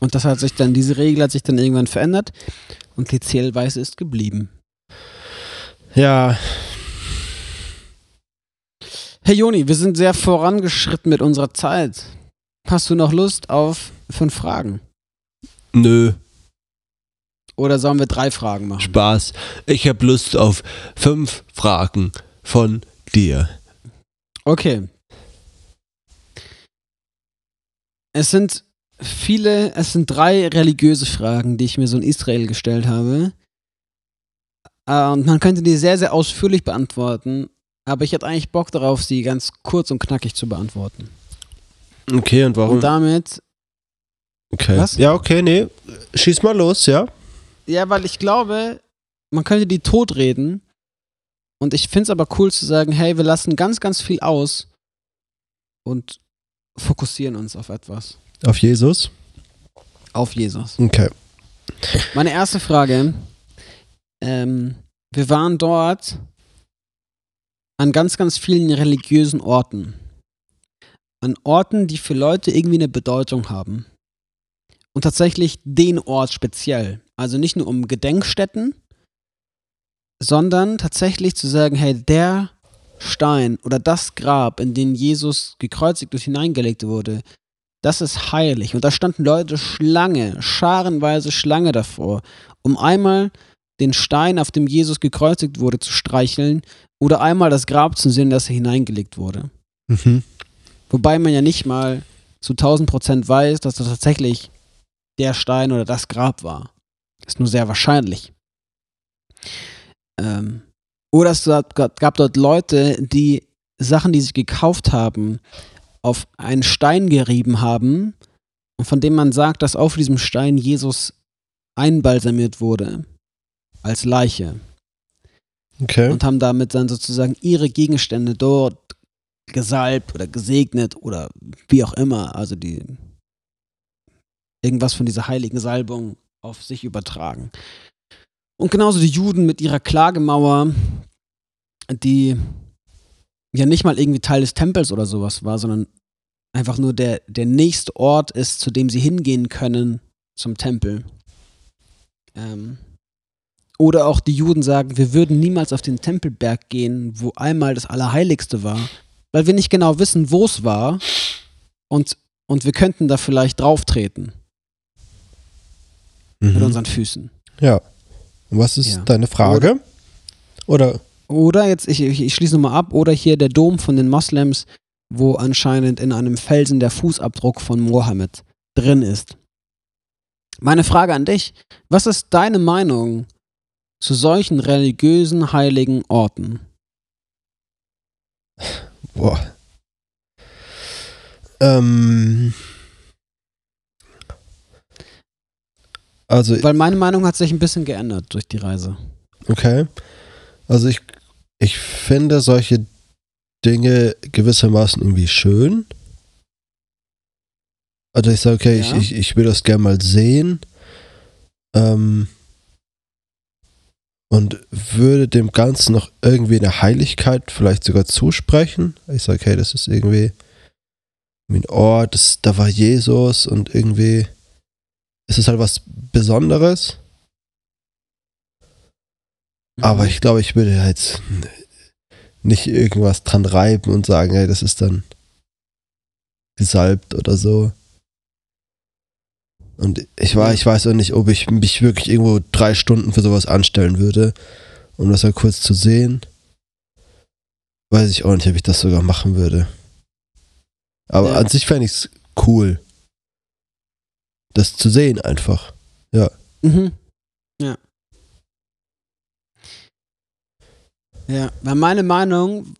Und das hat sich dann, diese Regel hat sich dann irgendwann verändert und die Zählweise ist geblieben. ja, Herr Joni, wir sind sehr vorangeschritten mit unserer Zeit. Hast du noch Lust auf fünf Fragen? nö, Oder sollen wir drei Fragen machen? Spaß. Ich habe Lust auf fünf Fragen von dir. Okay. Es sind viele, es sind drei religiöse Fragen, die ich mir so in Israel gestellt habe. Äh, Und man könnte die sehr, sehr ausführlich beantworten, aber ich hätte eigentlich Bock darauf, sie ganz kurz und knackig zu beantworten. Okay, und warum? Und damit, okay. Was? Ja, okay, nee. Schieß mal los, ja. ja, weil ich glaube, man könnte die totreden. Und ich finde es aber cool zu sagen, hey, wir lassen ganz, ganz viel aus und fokussieren uns auf etwas. Auf Jesus. auf Jesus. Okay. Meine erste Frage. Ähm, wir waren dort an ganz, ganz vielen religiösen Orten. An Orten, die für Leute irgendwie eine Bedeutung haben. Und tatsächlich den Ort speziell. Also nicht nur um Gedenkstätten, sondern tatsächlich zu sagen, hey, der Stein oder das Grab, in den Jesus gekreuzigt und hineingelegt wurde, das ist heilig. Und da standen Leute Schlange, scharenweise Schlange davor, um einmal den Stein, auf dem Jesus gekreuzigt wurde, zu streicheln oder einmal das Grab zu sehen, das er hineingelegt wurde. Mhm. Wobei man ja nicht mal zu 1000 Prozent weiß, dass das tatsächlich der Stein oder das Grab war. Ist nur sehr wahrscheinlich. Ähm, oder es gab dort Leute, die Sachen, die sie gekauft haben, auf einen Stein gerieben haben und von dem man sagt, dass auf diesem Stein Jesus einbalsamiert wurde als Leiche. Okay. Und haben damit dann sozusagen ihre Gegenstände dort gesalbt oder gesegnet oder wie auch immer, also die irgendwas von dieser heiligen Salbung auf sich übertragen. Und genauso die Juden mit ihrer Klagemauer, die ja nicht mal irgendwie Teil des Tempels oder sowas war, sondern einfach nur der, der nächste Ort ist, zu dem sie hingehen können zum Tempel. Ähm, oder auch die Juden sagen, wir würden niemals auf den Tempelberg gehen, wo einmal das Allerheiligste war, weil wir nicht genau wissen, wo es war und, und wir könnten da vielleicht drauf treten Mhm. mit unseren Füßen. Ja. Und was ist Ja. deine Frage? Oder? Oder jetzt, ich, ich, ich schließe nochmal ab, oder hier der Dom von den Moslems, wo anscheinend in einem Felsen der Fußabdruck von Mohammed drin ist. Meine Frage an dich, was ist deine Meinung zu solchen religiösen heiligen Orten? Boah. Ähm. Also, Weil meine Meinung hat sich ein bisschen geändert durch die Reise. okay. Also ich, ich finde solche Dinge gewissermaßen irgendwie schön. Also ich sage, okay, Ja. ich, ich, ich will das gerne mal sehen. Ähm, und würde dem Ganzen noch irgendwie eine Heiligkeit vielleicht sogar zusprechen. Ich sage, hey, das ist irgendwie ein Ort, das, da war Jesus und irgendwie ist es halt was Besonderes. Aber ich glaube, ich würde jetzt nicht irgendwas dran reiben und sagen, hey, das ist dann gesalbt oder so. Und ich war, ich weiß auch nicht, ob ich mich wirklich irgendwo drei Stunden für sowas anstellen würde, um das halt kurz zu sehen. Weiß ich auch nicht, ob ich das sogar machen würde. Aber Ja. an sich fände ich es cool, das zu sehen einfach. Mhm. Ja. Ja, weil meine Meinung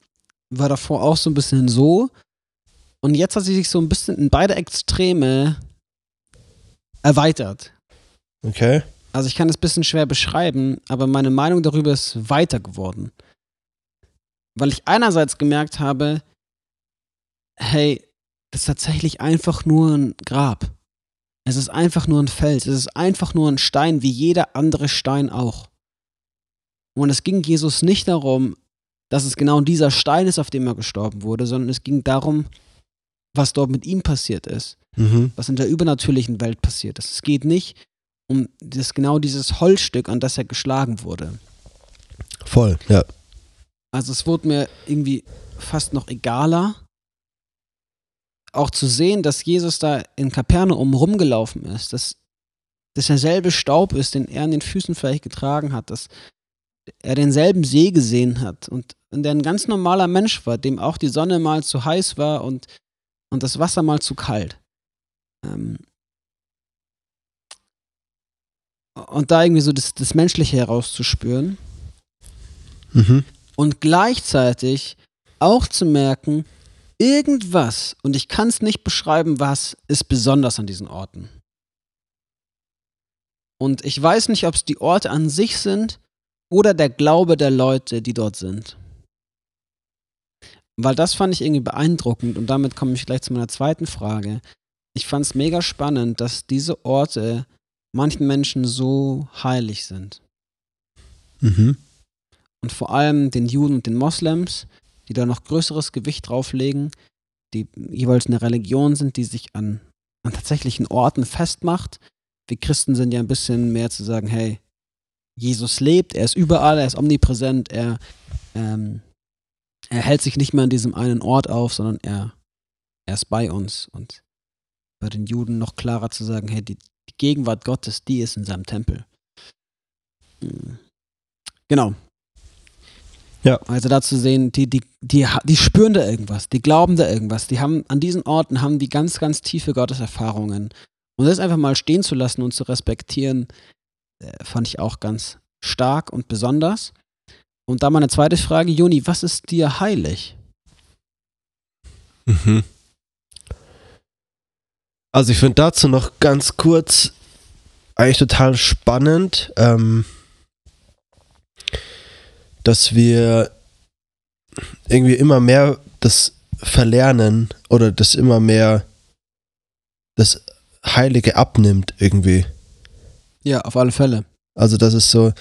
war davor auch so ein bisschen so. Und jetzt hat sie sich so ein bisschen in beide Extreme erweitert. Okay. Also ich kann es ein bisschen schwer beschreiben, aber meine Meinung darüber ist weiter geworden. Weil ich einerseits gemerkt habe, hey, das ist tatsächlich einfach nur ein Grab. Es ist einfach nur ein Fels. Es ist einfach nur ein Stein, wie jeder andere Stein auch. Und es ging Jesus nicht darum, dass es genau dieser Stein ist, auf dem er gestorben wurde, sondern es ging darum, was dort mit ihm passiert ist Mhm. was in der übernatürlichen Welt passiert ist. Es geht nicht um das, genau dieses Holzstück, an das er geschlagen wurde. Voll, ja. Also es wurde mir irgendwie fast noch egaler, auch zu sehen, dass Jesus da in Kapernaum rumgelaufen ist, dass das derselbe Staub ist, den er an den Füßen vielleicht getragen hat, dass er denselben See gesehen hat und, und der ein ganz normaler Mensch war, dem auch die Sonne mal zu heiß war und, und das Wasser mal zu kalt. Ähm und da irgendwie so das, das Menschliche herauszuspüren Mhm. und gleichzeitig auch zu merken, irgendwas, und ich kann es nicht beschreiben, was, ist besonders an diesen Orten. Und ich weiß nicht, ob es die Orte an sich sind oder der Glaube der Leute, die dort sind. Weil das fand ich irgendwie beeindruckend und damit komme ich gleich zu meiner zweiten Frage. Ich fand es mega spannend, dass diese Orte manchen Menschen so heilig sind. Mhm. Und vor allem den Juden und den Moslems, die da noch größeres Gewicht drauflegen, die jeweils eine Religion sind, die sich an, an tatsächlichen Orten festmacht. Wir Christen sind ja ein bisschen mehr zu sagen, hey, Jesus lebt, er ist überall, er ist omnipräsent, er, ähm, er hält sich nicht mehr an diesem einen Ort auf, sondern er, er ist bei uns. Und bei den Juden noch klarer zu sagen, hey, die, die Gegenwart Gottes, die ist in seinem Tempel. Hm. Genau. Ja. Also da zu sehen, die, die, die, die spüren da irgendwas, die glauben da irgendwas, die haben an diesen Orten haben die ganz, ganz tiefe Gotteserfahrungen. Und das einfach mal stehen zu lassen und zu respektieren, äh, fand ich auch ganz stark und besonders. Und da meine zweite Frage, Juni, was ist dir heilig? Mhm. Also ich finde dazu noch ganz kurz eigentlich total spannend, ähm, dass wir irgendwie immer mehr das verlernen oder das immer mehr das Heilige abnimmt irgendwie. Ja, auf alle Fälle. Also das ist so,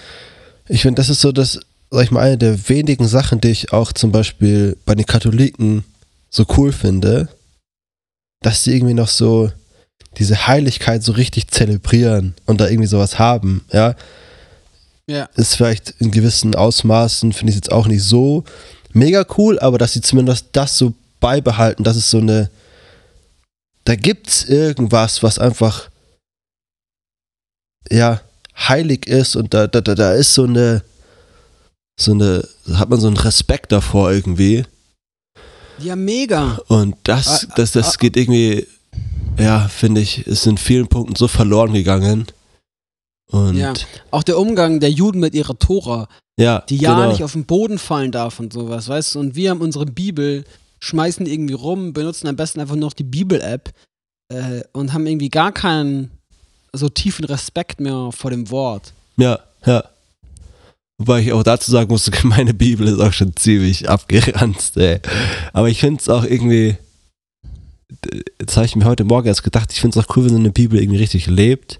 ich finde, das ist so das, sag ich mal, eine der wenigen Sachen, die ich auch zum Beispiel bei den Katholiken so cool finde, dass sie irgendwie noch so diese Heiligkeit so richtig zelebrieren und da irgendwie sowas haben, ja. Ja. Ist vielleicht in gewissen Ausmaßen, finde ich jetzt auch nicht so mega cool, aber dass sie zumindest das so beibehalten, dass es so eine, da gibt's irgendwas, was einfach, ja, heilig ist und da, da, da, da ist so eine, so eine, hat man so einen Respekt davor irgendwie. Ja, mega. Und das, Ah, das, das ah. geht irgendwie, ja, finde ich, ist in vielen Punkten so verloren gegangen. Und Ja. ja, Auch der Umgang der Juden mit ihrer Tora, die ja genau. nicht auf den Boden fallen darf und sowas, weißt du? Und wir haben unsere Bibel, schmeißen irgendwie rum, benutzen am besten einfach noch die Bibel-App äh, und haben irgendwie gar keinen so tiefen Respekt mehr vor dem Wort. Ja, ja. Wobei ich auch dazu sagen muss, meine Bibel ist auch schon ziemlich abgeranzt, ey. Aber ich finde es auch irgendwie, jetzt habe ich mir heute Morgen erst gedacht, ich finde es auch cool, wenn so eine Bibel irgendwie richtig lebt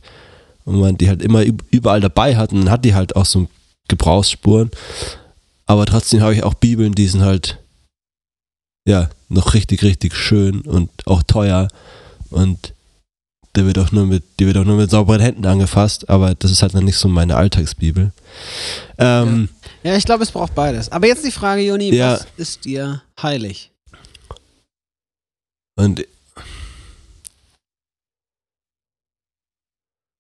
und man die halt immer üb- überall dabei hat und dann hat die halt auch so Gebrauchsspuren. Aber trotzdem habe ich auch Bibeln, die sind halt, ja, noch richtig, richtig schön und auch teuer und der wird auch nur mit, die wird auch nur mit sauberen Händen angefasst, aber das ist halt noch nicht so meine Alltagsbibel. Ähm, Ja, ich glaube, es braucht beides. Aber jetzt die Frage, Joni, Ja. was ist dir heilig? Und.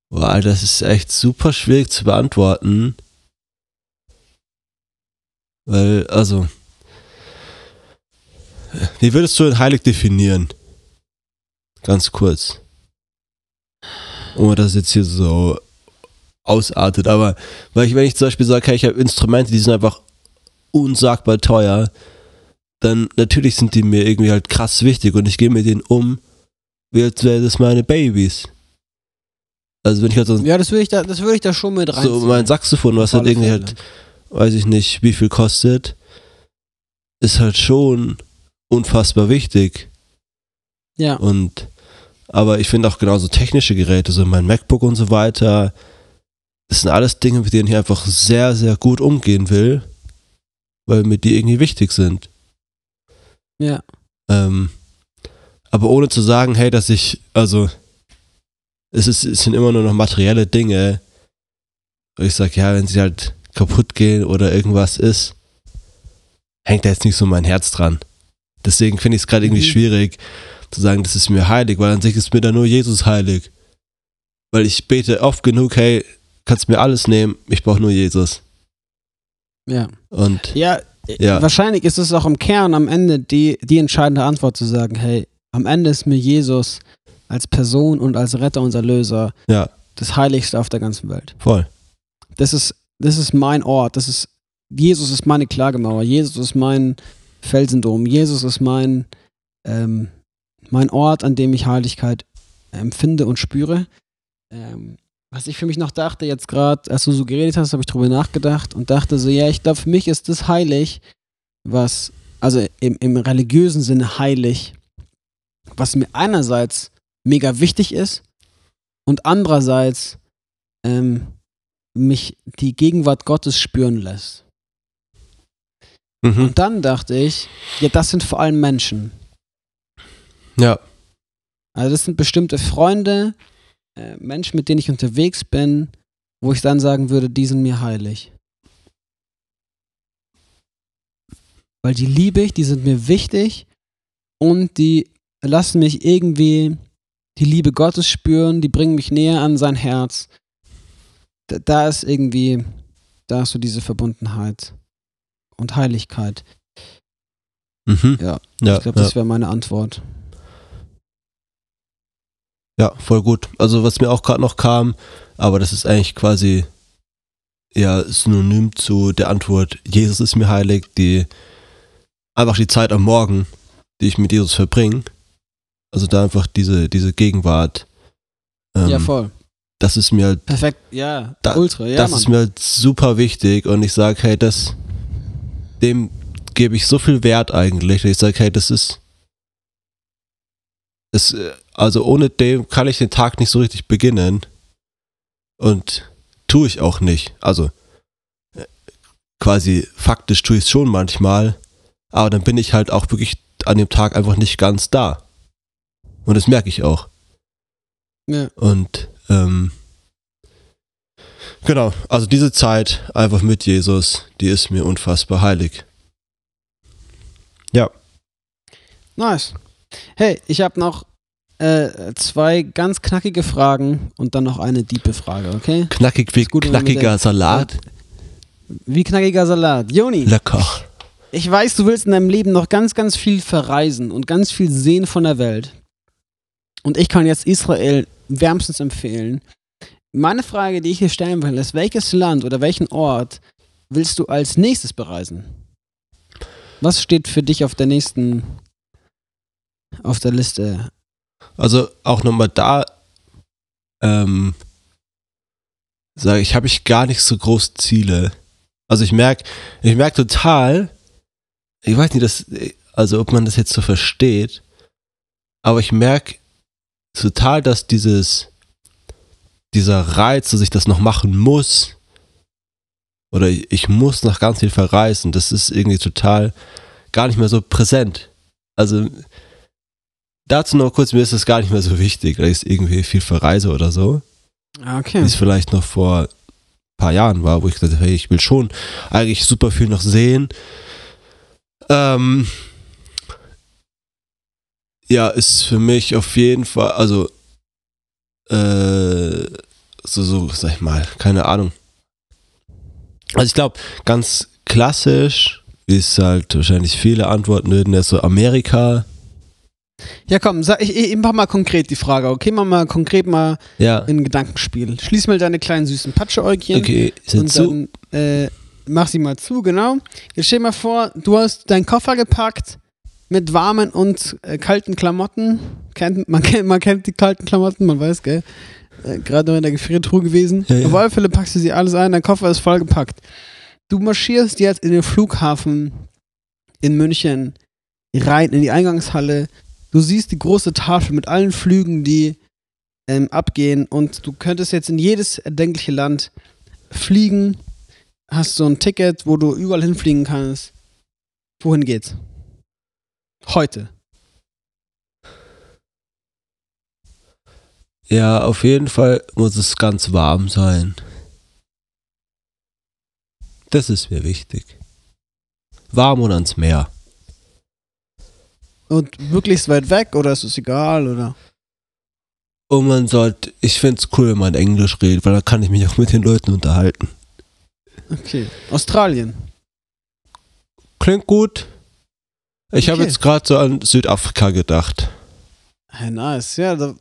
Boah, das ist echt super schwierig zu beantworten. Weil, also. Wie würdest du heilig definieren? Ganz kurz. Ohne dass es jetzt hier so ausartet, aber weil ich, wenn ich zum Beispiel sage, hey, ich habe Instrumente, die sind einfach unsagbar teuer, dann natürlich sind die mir irgendwie halt krass wichtig und ich gehe mit denen um, wie als wären das meine Babys. Also wenn ich halt so, Ja, das würde ich, da, das würde ich da schon mit rein. so mein Saxophon, was halt irgendwie Fälle. halt, weiß ich nicht, wie viel kostet, ist halt schon unfassbar wichtig. Ja, Und aber ich finde auch genauso technische Geräte, so mein MacBook und so weiter, das sind alles Dinge, mit denen ich einfach sehr, sehr gut umgehen will, weil mir die irgendwie wichtig sind. Ja. Ähm, aber ohne zu sagen, hey, dass ich, also, es, ist, es sind immer nur noch materielle Dinge. Und ich sage, ja, wenn sie halt kaputt gehen oder irgendwas ist, hängt da jetzt nicht so mein Herz dran. Deswegen finde ich es gerade irgendwie Mhm. schwierig zu sagen, das ist mir heilig, weil an sich ist mir da nur Jesus heilig. Weil ich bete oft genug, hey, kannst mir alles nehmen, ich brauche nur Jesus. Ja. Und Ja, Ja. wahrscheinlich ist es auch im Kern am Ende die, die entscheidende Antwort zu sagen, hey, am Ende ist mir Jesus als Person und als Retter und Erlöser ja, das Heiligste auf der ganzen Welt. voll. Das ist, das ist mein Ort, das ist, Jesus ist meine Klagemauer, Jesus ist mein Felsendom, Jesus ist mein, ähm, mein Ort, an dem ich Heiligkeit empfinde und spüre. Ähm, was ich für mich noch dachte, jetzt gerade, als du so geredet hast, habe ich drüber nachgedacht und dachte so, ja, ich glaube, für mich ist das heilig, was, also im, im religiösen Sinne heilig, was mir einerseits mega wichtig ist und andererseits ähm, mich die Gegenwart Gottes spüren lässt. Mhm. Und dann dachte ich, ja, das sind vor allem Menschen. Ja. Also das sind bestimmte Freunde, äh, Menschen, mit denen ich unterwegs bin, wo ich dann sagen würde, die sind mir heilig. Weil die liebe ich, die sind mir wichtig und die lassen mich irgendwie die Liebe Gottes spüren, die bringen mich näher an sein Herz. Da, da ist irgendwie, da ist so diese Verbundenheit und Heiligkeit. Mhm. Ja, Ja, ich glaube, ja. das wäre meine Antwort. Ja, voll gut. Also was mir auch gerade noch kam, aber das ist eigentlich quasi ja synonym zu der Antwort, Jesus ist mir heilig, die einfach die Zeit am Morgen, die ich mit Jesus verbringe. Also da einfach diese, diese Gegenwart. Ähm, ja, voll. das ist mir halt, Perfekt, ja, Da- ultra, ja, das Mann. ist mir halt super wichtig und ich sage, hey, das, dem gebe ich so viel Wert eigentlich, dass ich sage, hey, das ist, es, äh, also ohne dem kann ich den Tag nicht so richtig beginnen und tue ich auch nicht. Also quasi faktisch tue ich es schon manchmal, aber dann bin ich halt auch wirklich an dem Tag einfach nicht ganz da. Und das merke ich auch. ja. Und ähm, genau, also diese Zeit einfach mit Jesus, die ist mir unfassbar heilig. Nice. Hey, ich habe noch äh, zwei ganz knackige Fragen und dann noch eine diepe Frage, okay? Knackig wie gut, knackiger Salat. Wie knackiger Salat. Joni, Lecker. ich weiß, du willst in deinem Leben noch ganz, ganz viel verreisen und ganz viel sehen von der Welt. Und ich kann jetzt Israel wärmstens empfehlen. Meine Frage, die ich hier stellen will, ist, welches Land oder welchen Ort willst du als nächstes bereisen? Was steht für dich auf der nächsten, auf der Liste? Also auch nochmal da, ähm, sage ich, habe ich gar nicht so große Ziele. Also ich merke, ich merke total, ich weiß nicht, dass, also ob man das jetzt so versteht, aber ich merke total, dass dieses, dieser Reiz, dass ich das noch machen muss, oder ich, ich muss noch ganz viel verreisen, das ist irgendwie total gar nicht mehr so präsent. Also dazu noch kurz, mir ist das gar nicht mehr so wichtig, dass ich irgendwie viel verreise oder so, Ah, wie Okay. es vielleicht noch vor ein paar Jahren war, wo ich gesagt habe, hey, ich will schon eigentlich super viel noch sehen. Ähm, ja, ist für mich auf jeden Fall, also äh, so, so, sag ich mal, keine Ahnung. Also ich glaube, ganz klassisch, wie es halt wahrscheinlich viele antworten würden, ist so Amerika. Ja, komm, sag, ich, ich mach mal konkret die Frage, okay? Mach mal konkret mal Ja, ein Gedankenspiel. Schließ mal deine kleinen süßen Patscheäugchen okay, sind und so. dann äh, mach sie mal zu, genau. Jetzt stell mal vor, du hast deinen Koffer gepackt mit warmen und äh, kalten Klamotten. Kennt, man, kennt, man kennt die kalten Klamotten, man weiß, gell? Äh, Gerade noch in der Gefriertruhe gewesen. Ja, ja. Auf alle Fälle packst du sie alles ein, dein Koffer ist vollgepackt. Du marschierst jetzt in den Flughafen in München rein in die Eingangshalle. Du siehst die große Tafel mit allen Flügen, die ähm, abgehen und du könntest jetzt in jedes erdenkliche Land fliegen. Hast so ein Ticket, wo du überall hinfliegen kannst. Wohin geht's? Heute. Ja, auf jeden Fall muss es ganz warm sein. Das ist mir wichtig. Warm und ans Meer. Und möglichst weit weg oder ist es egal oder? Und man sollte, ich finde es cool, wenn man Englisch redet, weil dann kann ich mich auch mit den Leuten unterhalten. Okay. Australien. Klingt gut. Ich habe Okay. jetzt gerade so an Südafrika gedacht. Hey, nice. Ja, da,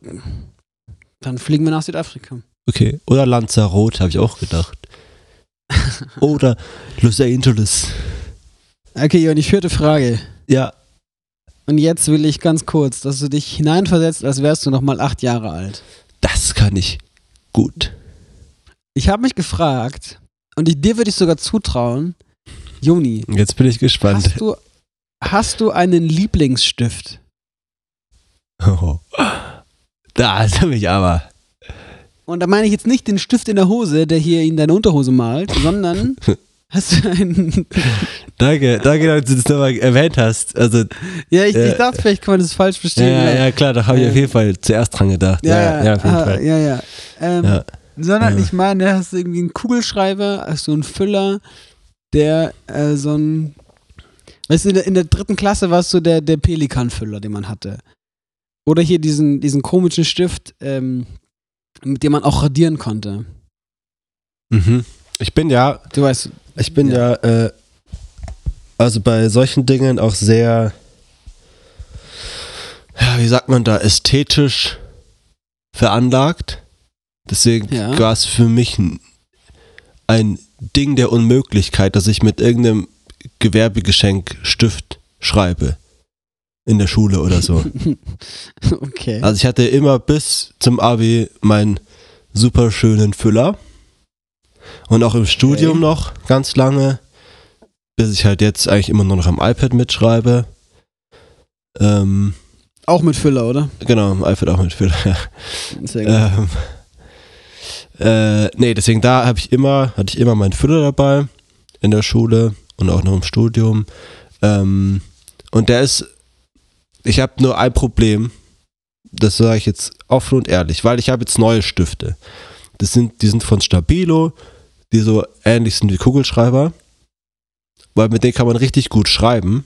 dann fliegen wir nach Südafrika. Okay. Oder Lanzarote, habe ich auch gedacht. Oder Los Angeles. Okay, und die vierte Frage. Ja, Und jetzt will ich ganz kurz, dass du dich hineinversetzt, als wärst du noch mal acht Jahre alt. das kann ich gut. Ich habe mich gefragt, und ich, dir würde ich sogar zutrauen, Juni, Jetzt bin ich gespannt. hast du, hast du einen Lieblingsstift? Oh. Da ist mich aber. Und da meine ich jetzt nicht den Stift in der Hose, der hier in deine Unterhose malt, sondern hast du einen. Danke, danke, dass du das nochmal erwähnt hast. Also, ja, ich, Äh, ich dachte, vielleicht kann man das falsch ja, verstehen. ja, ja klar, da habe ich Äh, auf jeden Fall zuerst dran gedacht. Ja, ja, auf jeden ah, Fall. ja, ja. Ähm, Ja. Sondern Ja. ich meine, hast du irgendwie einen Kugelschreiber, hast so einen Füller, der äh, so ein. Weißt du, in der, in der dritten Klasse war es so der, der Pelikanfüller, den man hatte. Oder hier diesen, diesen komischen Stift, ähm, mit dem man auch radieren konnte. Mhm. Ich bin ja, Du weißt, ich bin ja, äh, also bei solchen Dingen auch sehr, ja, wie sagt man da, ästhetisch veranlagt. Deswegen Ja. war es für mich ein, ein Ding der Unmöglichkeit, dass ich mit irgendeinem Gewerbegeschenk Stift schreibe. In der Schule oder so. okay. Also ich hatte immer bis zum Abi meinen super schönen Füller. Und auch im Studium noch ganz lange, bis ich halt jetzt eigentlich immer nur noch am iPad mitschreibe. Ähm, Auch mit Füller, oder? genau, am iPad auch mit Füller. Sehr gut. ähm, äh, nee, deswegen da habe ich immer, hatte ich immer meinen Füller dabei in der Schule und auch noch im Studium. Ähm, und der ist, ich habe nur ein Problem, das sage ich jetzt offen und ehrlich, weil ich habe jetzt neue Stifte. Das sind, die sind von Stabilo, die so ähnlich sind wie Kugelschreiber, weil mit denen kann man richtig gut schreiben.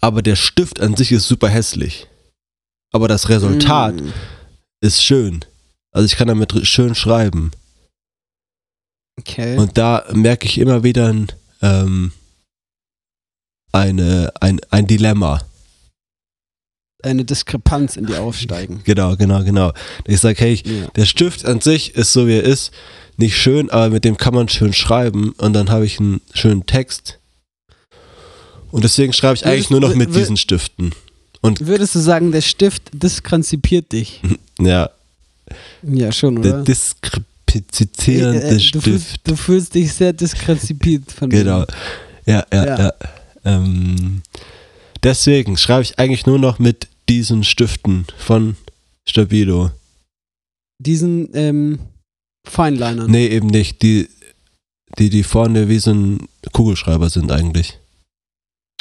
Aber der Stift an sich ist super hässlich. Aber das Resultat Mm. ist schön. Also ich kann damit schön schreiben. Okay. Und da merke ich immer wieder ein, ähm, eine, ein, ein Dilemma. Eine Diskrepanz in die aufsteigen. Genau, genau, genau. Ich sage, hey, Ja. der Stift an sich ist so wie er ist, nicht schön, aber mit dem kann man schön schreiben und dann habe ich einen schönen Text. Und deswegen schreibe ich eigentlich Würdest- nur noch mit diesen Stiften. Und Würdest du sagen, der Stift diskrezipiert dich? ja, Ja, schon, der oder? diskrepizierende Äh, äh, du, Stift. fühlst, du fühlst dich sehr diskrezipiert von mir. Genau. Ja, ja, Ja. ja. Ähm, deswegen schreibe ich eigentlich nur noch mit diesen Stiften von Stabilo. Diesen ähm, Feinlinern. Nee, eben nicht. Die, die, die vorne wie so ein Kugelschreiber sind eigentlich.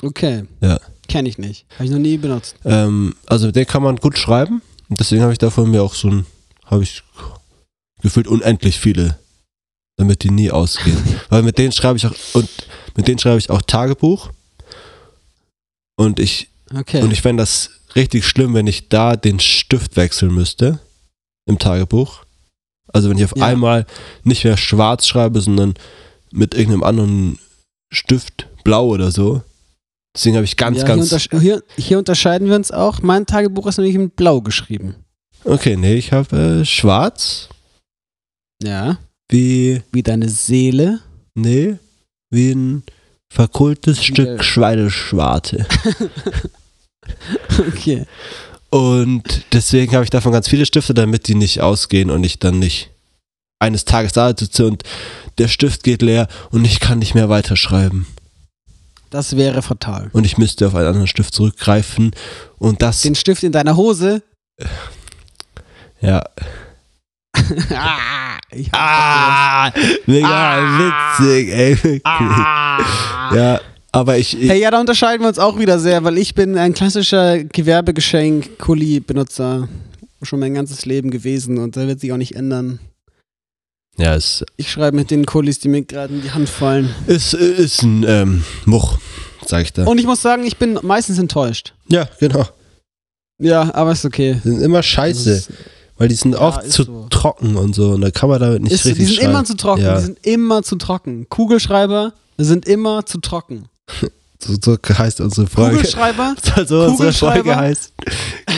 Okay. Ja. Kenne ich nicht. Habe ich noch nie benutzt. Ähm, also mit denen kann man gut schreiben. Deswegen habe ich davon mir auch so ein, habe ich gefühlt unendlich viele, damit die nie ausgehen. Weil mit denen schreibe ich auch, und mit denen schreibe ich auch Tagebuch. Und ich Okay. Und ich fände das richtig schlimm, wenn ich da den Stift wechseln müsste im Tagebuch. Also wenn ich auf Ja. einmal nicht mehr schwarz schreibe, sondern mit irgendeinem anderen Stift, blau oder so. Deswegen habe ich ganz, ja, ganz. Hier, untersch hier, hier unterscheiden wir uns auch. Mein Tagebuch ist nämlich in Blau geschrieben. Okay, nee, ich habe äh, schwarz Ja. wie. Wie deine Seele. Nee, wie ein verkohltes Stück Schweineschwarte. Okay. Und deswegen habe ich davon ganz viele Stifte, damit die nicht ausgehen und ich dann nicht eines Tages da sitze und der Stift geht leer und ich kann nicht mehr weiterschreiben. Das wäre fatal. Und ich müsste auf einen anderen Stift zurückgreifen. Und das, Den Stift in deiner Hose. ja. ah, Ah, mega witzig, ey. Ah. Ja, aber ich, ich Hey, ja, da unterscheiden wir uns auch wieder sehr, weil ich bin ein klassischer Gewerbegeschenk-Kuli-Benutzer. Schon mein ganzes Leben gewesen und da wird sich auch nicht ändern. ja, es Ich schreibe mit den Kulis, die mir gerade in die Hand fallen. ist, ist ein ähm, Much, sag ich da. Und ich muss sagen, ich bin meistens enttäuscht. ja, genau. Ja, aber ist okay. Die sind immer scheiße, ist- weil die sind oft ist zu so. trocken und so und da kann man damit nicht Ist, richtig die sind schreiben. immer zu trocken. Ja. Die sind immer zu trocken. Kugelschreiber sind immer zu trocken. So, so heißt unsere Folge. Kugelschreiber, Also unsere Folge Kugelschreiber? heißt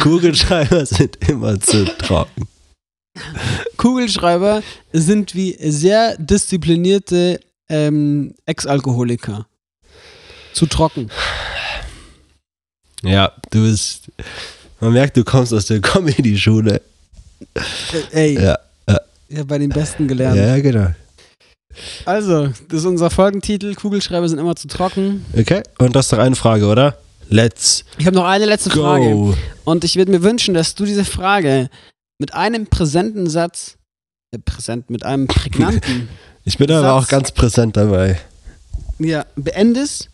Kugelschreiber sind immer zu trocken. Kugelschreiber sind wie sehr disziplinierte ähm, Ex-Alkoholiker. Zu trocken. Ja, du bist. Man merkt, du kommst aus der Comedy-Schule. Ey, Ja, ja, bei den Besten gelernt. ja, genau. Also, das ist unser Folgentitel. Kugelschreiber sind immer zu trocken. Okay, und das ist doch eine Frage, oder? Let's Ich habe noch eine letzte go. Frage. Und ich würde mir wünschen, dass du diese Frage mit einem präsenten Satz, äh, präsent, mit einem prägnanten, Ich bin aber auch Satz. ganz präsent dabei. ja, beendest.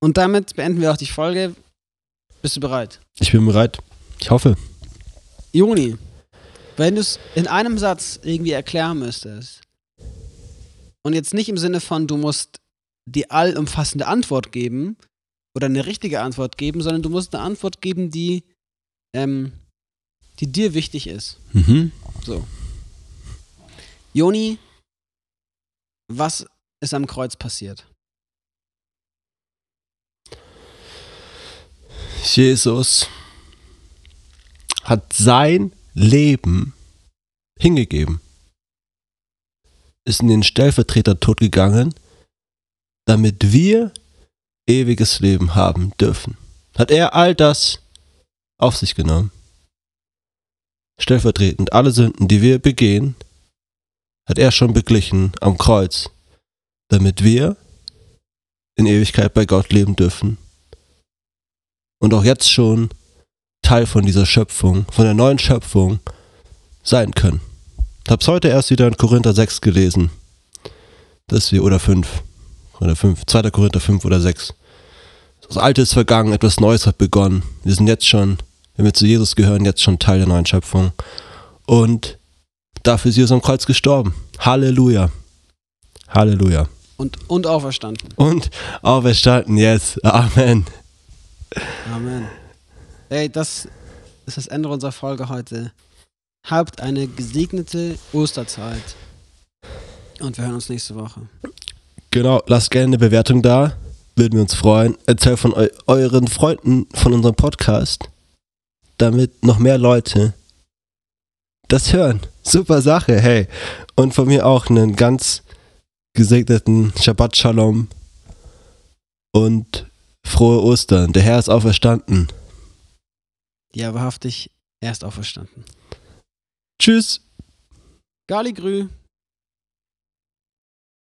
Und damit beenden wir auch die Folge. Bist du bereit? Ich bin bereit. Ich hoffe. Joni, wenn du es in einem Satz irgendwie erklären müsstest, und jetzt nicht im Sinne von, du musst die allumfassende Antwort geben oder eine richtige Antwort geben, sondern du musst eine Antwort geben, die, ähm, die dir wichtig ist. Mhm. So. Joni, was ist am Kreuz passiert? Jesus hat sein Leben hingegeben. Ist in den Stellvertretertod gegangen, damit wir ewiges Leben haben dürfen. Hat er all das auf sich genommen. Stellvertretend alle Sünden, die wir begehen, hat er schon beglichen am Kreuz, damit wir in Ewigkeit bei Gott leben dürfen und auch jetzt schon Teil von dieser Schöpfung, von der neuen Schöpfung sein können. Ich hab's heute erst wieder in Korinther 6 gelesen. Dass wir, oder 5, oder 5, 2. Korinther 5 oder 6. Das Alte ist vergangen, etwas Neues hat begonnen. Wir sind jetzt schon, wenn wir zu Jesus gehören, jetzt schon Teil der neuen Schöpfung. Und dafür ist Jesus am Kreuz gestorben. Halleluja. Halleluja. Und, und auferstanden. Und auferstanden, yes. Amen. Amen. Ey, das ist das Ende unserer Folge heute. Habt eine gesegnete Osterzeit. Und wir hören uns nächste Woche. Genau, lasst gerne eine Bewertung da. Würden wir uns freuen. Erzählt von eu euren Freunden von unserem Podcast, damit noch mehr Leute das hören. Super Sache, hey. Und von mir auch einen ganz gesegneten Shabbat Shalom und frohe Ostern. Der Herr ist auferstanden. Ja, wahrhaftig erst auferstanden. Tschüss. Gali Grü.